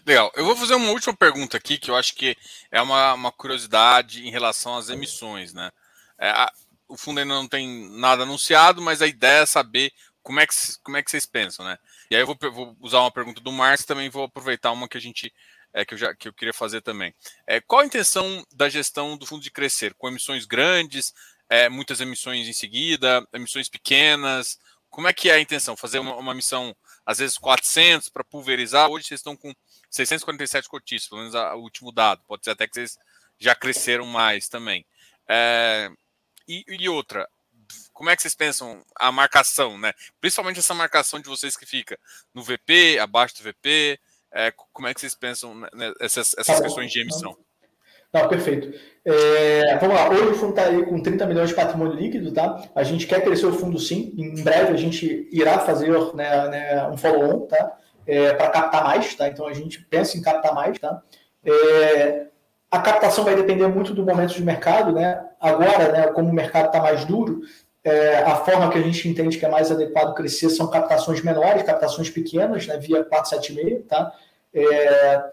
Speaker 1: Legal. Eu vou fazer uma última pergunta aqui, que eu acho que é uma, uma curiosidade em relação às emissões, né? É, a, o fundo ainda não tem nada anunciado, mas a ideia é saber como é que, como é que vocês pensam, né? E aí eu vou, vou usar uma pergunta do Márcio também vou aproveitar uma que a gente é, que, eu já, que eu queria fazer também. É, qual a intenção da gestão do fundo de crescer? Com emissões grandes, é, muitas emissões em seguida, emissões pequenas? Como é que é a intenção? Fazer uma, uma missão, às vezes 400 para pulverizar? Hoje vocês estão com 647 cotistas, pelo menos o último dado. Pode ser até que vocês já cresceram mais também. É, e, e, outra, como é que vocês pensam a marcação, né? Principalmente essa marcação de vocês que fica no VP, abaixo do VP. É, como é que vocês pensam nessas essas tá questões de emissão?
Speaker 2: Não, perfeito. É, vamos lá, hoje o fundo está aí com 30 milhões de patrimônio líquido, tá? A gente quer crescer o fundo sim. Em breve a gente irá fazer né, né, um follow-on, tá? é, para captar mais, tá? Então a gente pensa em captar mais, tá? É, a captação vai depender muito do momento de mercado, né? Agora, né, como o mercado está mais duro, é, a forma que a gente entende que é mais adequado crescer são captações menores, captações pequenas, né, via 476, tá? É,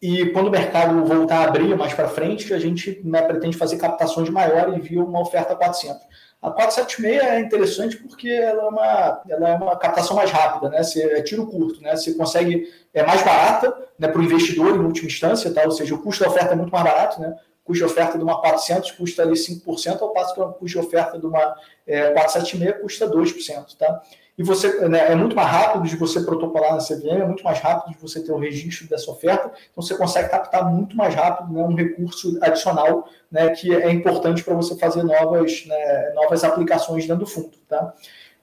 Speaker 2: e quando o mercado voltar a abrir mais para frente, a gente né, pretende fazer captações maiores via uma oferta 400. A 476 é interessante porque ela é uma, ela é uma captação mais rápida, né? Você, é tiro curto, né? Você consegue, é mais barata né, para o investidor em última instância, tá? ou seja, o custo da oferta é muito mais barato, né? Custo de oferta de uma 400 custa ali 5%, ao passo que o custo de oferta de uma é, 476 custa 2%, tá? e você né, é muito mais rápido de você protocolar na CVM, é muito mais rápido de você ter o registro dessa oferta, então você consegue captar muito mais rápido né, um recurso adicional né, que é importante para você fazer novas, né, novas aplicações dentro do fundo. Tá?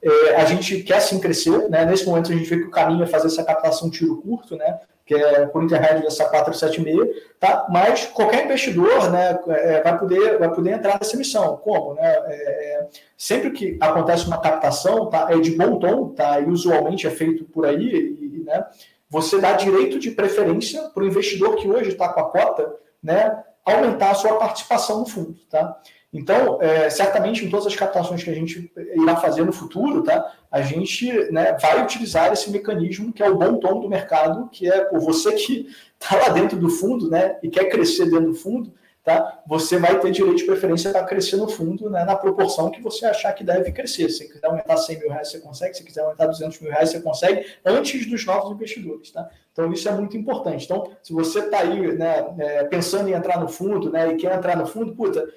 Speaker 2: É, a gente quer sim crescer, né? nesse momento a gente vê que o caminho é fazer essa captação tiro curto, né? Que é por intermédio dessa 476, tá? Mas qualquer investidor, né, é, vai poder vai poder entrar nessa missão. Como, né? É, é, sempre que acontece uma captação, tá? É de bom tom, tá? E usualmente é feito por aí, e, né? Você dá direito de preferência para o investidor que hoje está com a cota, né? Aumentar a sua participação no fundo, tá? Então, é, certamente em todas as captações que a gente irá fazer no futuro, tá, a gente né, vai utilizar esse mecanismo que é o bom tom do mercado, que é por você que está lá dentro do fundo né, e quer crescer dentro do fundo, tá, você vai ter direito de preferência para crescer no fundo né, na proporção que você achar que deve crescer. Se quiser aumentar 100 mil reais, você consegue. Se quiser aumentar 200 mil reais, você consegue, antes dos novos investidores. Tá? Então, isso é muito importante. Então, se você está aí né, é, pensando em entrar no fundo né, e quer entrar no fundo, puta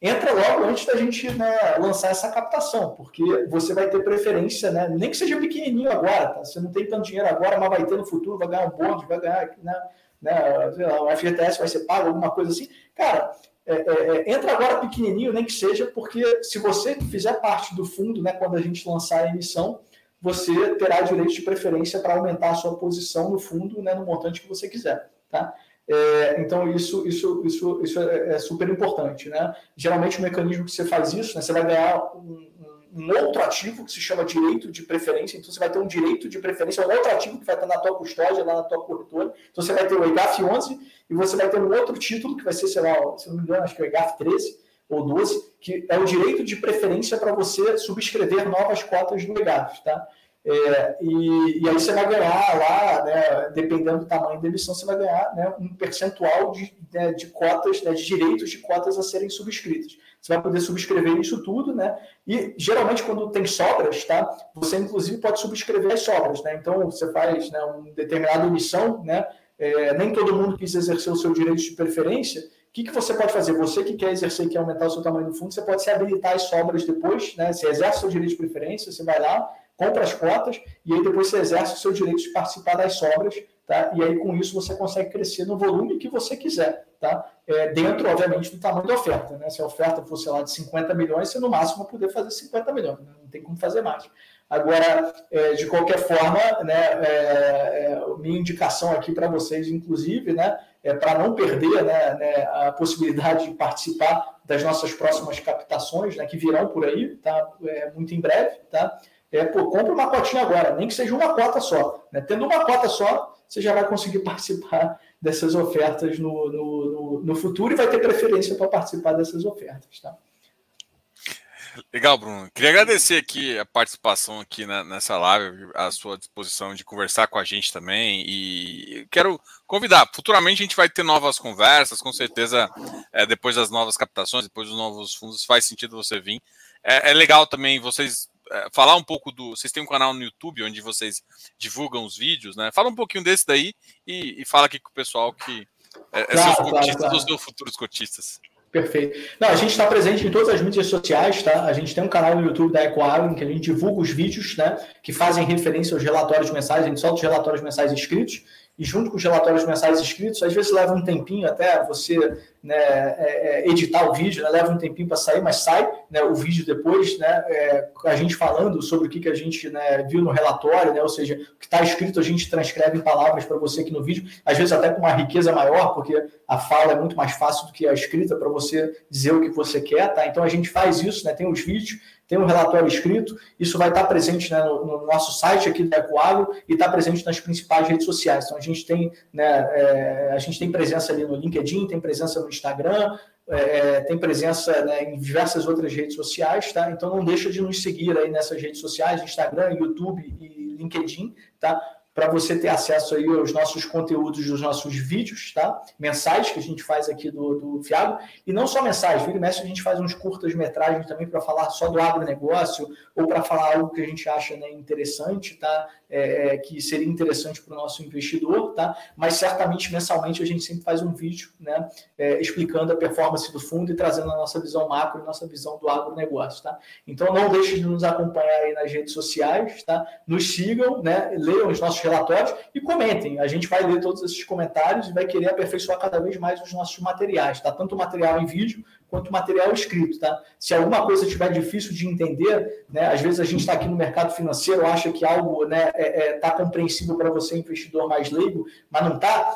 Speaker 2: entra logo antes da gente né, lançar essa captação, porque você vai ter preferência, né, nem que seja pequenininho agora, tá? Você não tem tanto dinheiro agora, mas vai ter no futuro, vai ganhar um bonde, vai ganhar, né, né, o FGTS vai ser pago, alguma coisa assim. Cara, é, é, é, entra agora pequenininho, nem que seja, porque se você fizer parte do fundo, né, quando a gente lançar a emissão, você terá direito de preferência para aumentar a sua posição no fundo, né, no montante que você quiser, tá? É, então, isso, isso, isso, isso é, é, super importante. Né? Geralmente, o mecanismo que você faz isso, né, você vai ganhar um, um, outro ativo que se chama direito de preferência. Então, você vai ter um direito de preferência, um outro ativo que vai estar na tua custódia, lá na tua corretora. Então, você vai ter o EGAF 11 e você vai ter um outro título que vai ser, sei lá, se não me engano, acho que é o EGAF 13 ou 12, que é o direito de preferência para você subscrever novas cotas do EGAF. Tá? É, e, e, aí você vai ganhar lá, né, dependendo do tamanho da emissão, você vai ganhar né, um percentual de, né, de cotas, né, de direitos de cotas a serem subscritas. Você vai poder subscrever isso tudo, né? E geralmente quando tem sobras, tá? Você inclusive pode subscrever as sobras, né? Então você faz né, uma determinada emissão, né? É, nem todo mundo quis exercer o seu direito de preferência. O que, que você pode fazer? Você que quer exercer e quer aumentar o seu tamanho do fundo, você pode se habilitar as sobras depois, né? Você exerce o seu direito de preferência, você vai lá, compra as cotas e aí depois você exerce o seu direito de participar das sobras, tá? E aí com isso você consegue crescer no volume que você quiser, tá? É, dentro, obviamente, do tamanho da oferta, né? Se a oferta fosse lá de 50 milhões, você no máximo vai poder fazer 50 milhões, né? não tem como fazer mais. Agora, é, de qualquer forma, né, é, é, minha indicação aqui para vocês, inclusive, né, é para não perder né, né, a possibilidade de participar das nossas próximas captações, né, que virão por aí, tá, é, muito em breve, tá? É, pô, compra uma cotinha agora, nem que seja uma cota só. Né? Tendo uma cota só, você já vai conseguir participar dessas ofertas no, no, no, no futuro e vai ter preferência para participar dessas ofertas. Tá?
Speaker 1: Legal, Bruno. Queria agradecer aqui a participação aqui na, nessa live, a sua disposição de conversar com a gente também. E quero convidar. Futuramente a gente vai ter novas conversas, com certeza, é, depois das novas captações, depois dos novos fundos, faz sentido você vir. É, é legal também vocês é, falar um pouco do. Vocês têm um canal no YouTube onde vocês divulgam os vídeos, né? Fala um pouquinho desse daí e, e fala aqui com o pessoal que é, é claro, seus cotistas claro, claro. ou futuros cotistas.
Speaker 2: Perfeito. Não, a gente está presente em todas as mídias sociais, tá? A gente tem um canal no YouTube da EcoAgro em que a gente divulga os vídeos, né? Que fazem referência aos relatórios mensais, a gente solta os relatórios mensais escritos e junto com os relatórios mensais escritos, às vezes leva um tempinho até você né, é, é, editar o vídeo, né, leva um tempinho para sair, mas sai né, o vídeo depois, né, é, a gente falando sobre o que, que a gente né, viu no relatório, né, ou seja, o que está escrito a gente transcreve em palavras para você aqui no vídeo, às vezes até com uma riqueza maior, porque a fala é muito mais fácil do que a escrita para você dizer o que você quer, tá? Então a gente faz isso, tem os vídeos, tem um relatório escrito, isso vai estar presente né, no, no, nosso site aqui da Ecoagro e está presente nas principais redes sociais. Então a gente tem, né, é, a gente tem presença ali no LinkedIn, tem presença no Instagram, é, tem presença né, em diversas outras redes sociais, tá? Então não deixa de nos seguir aí nessas redes sociais, Instagram, YouTube e LinkedIn, tá? Para você ter acesso aí aos nossos conteúdos dos nossos vídeos, tá? Mensais que a gente faz aqui do, do Fiago. E não só mensais, vira e mexe, a gente faz uns curtas metragens também para falar só do agronegócio ou para falar algo que a gente acha né, interessante, tá? É, é, que seria interessante para o nosso investidor, tá? Mas certamente mensalmente a gente sempre faz um vídeo, né? É, explicando a performance do fundo e trazendo a nossa visão macro, a nossa visão do agronegócio, tá? Então não deixe de nos acompanhar aí nas redes sociais, tá? Nos sigam, né? Leiam os nossos relatórios e comentem. A gente vai ler todos esses comentários e vai querer aperfeiçoar cada vez mais os nossos materiais, tá? Tanto o material em vídeo quanto o material escrito, tá? Se alguma coisa estiver difícil de entender, né? Às vezes a gente está aqui no mercado financeiro, acha que algo, né, é, é, tá compreensível para você, investidor mais leigo, mas não está.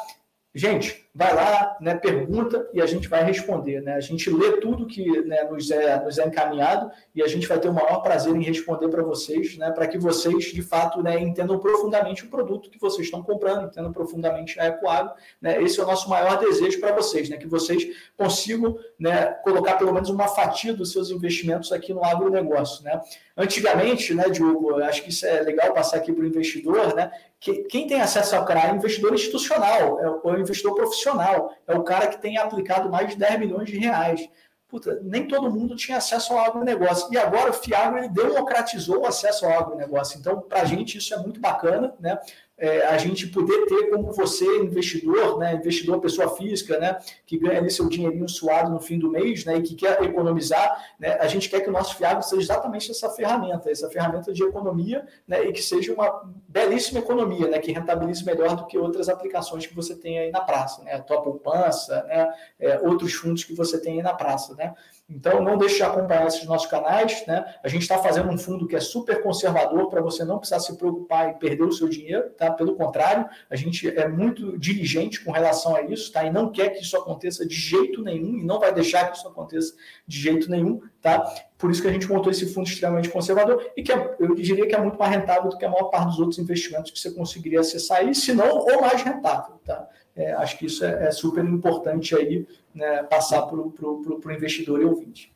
Speaker 2: Gente, vai lá, né, pergunta e a gente vai responder. Né? A gente lê tudo que né, nos, é, nos é encaminhado e a gente vai ter o maior prazer em responder para vocês, né, para que vocês, de fato, né, entendam profundamente o produto que vocês estão comprando, entendam profundamente a Ecoagro. Né? Esse é o nosso maior desejo para vocês, né, que vocês consigam né, colocar pelo menos uma fatia dos seus investimentos aqui no agronegócio. Né? Antigamente, né, Diogo, acho que isso é legal passar aqui para o investidor, né, que, quem tem acesso ao CRA é investidor institucional, é o, é o investidor profissional, é o cara que tem aplicado mais de 10 milhões de reais. Puta, nem todo mundo tinha acesso ao agronegócio. E agora o Fiagro ele democratizou o acesso ao agronegócio. Então, para a gente, isso é muito bacana, né? É, a gente poder ter como você, investidor, né, investidor pessoa física, né, que ganha ali seu dinheirinho suado no fim do mês, né, e que quer economizar, né, a gente quer que o nosso Fiagro seja exatamente essa ferramenta, essa ferramenta de economia, né, e que seja uma belíssima economia, né, que rentabilize melhor do que outras aplicações que você tem aí na praça, né, a tua poupança, né, é, outros fundos que você tem aí na praça, né. Então, não deixe de acompanhar esses nossos canais. Né? A gente está fazendo um fundo que é super conservador para você não precisar se preocupar e perder o seu dinheiro. Tá? Pelo contrário, a gente é muito diligente com relação a isso tá? e não quer que isso aconteça de jeito nenhum e não vai deixar que isso aconteça de jeito nenhum. Tá? Por isso que a gente montou esse fundo extremamente conservador e que é, eu diria que é muito mais rentável do que a maior parte dos outros investimentos que você conseguiria acessar aí, se não, ou mais rentável. Tá? É, acho que isso é, é super importante aí né, passar para o investidor e ouvinte.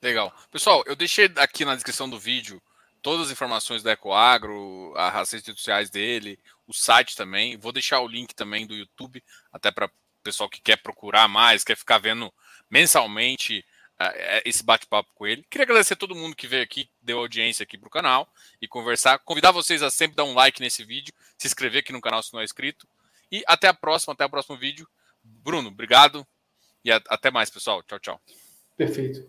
Speaker 1: Legal. Pessoal, eu deixei aqui na descrição do vídeo todas as informações da Ecoagro, as redes sociais dele, o site também. Vou deixar o link também do YouTube, até para o pessoal que quer procurar mais, quer ficar vendo mensalmente uh, esse bate-papo com ele. Queria agradecer a todo mundo que veio aqui, deu audiência aqui para o canal e conversar. Convidar vocês a sempre dar um like nesse vídeo, se inscrever aqui no canal se não é inscrito. E até a próxima, até o próximo vídeo. Bruno, obrigado. E até mais, pessoal. Tchau, tchau.
Speaker 2: Perfeito.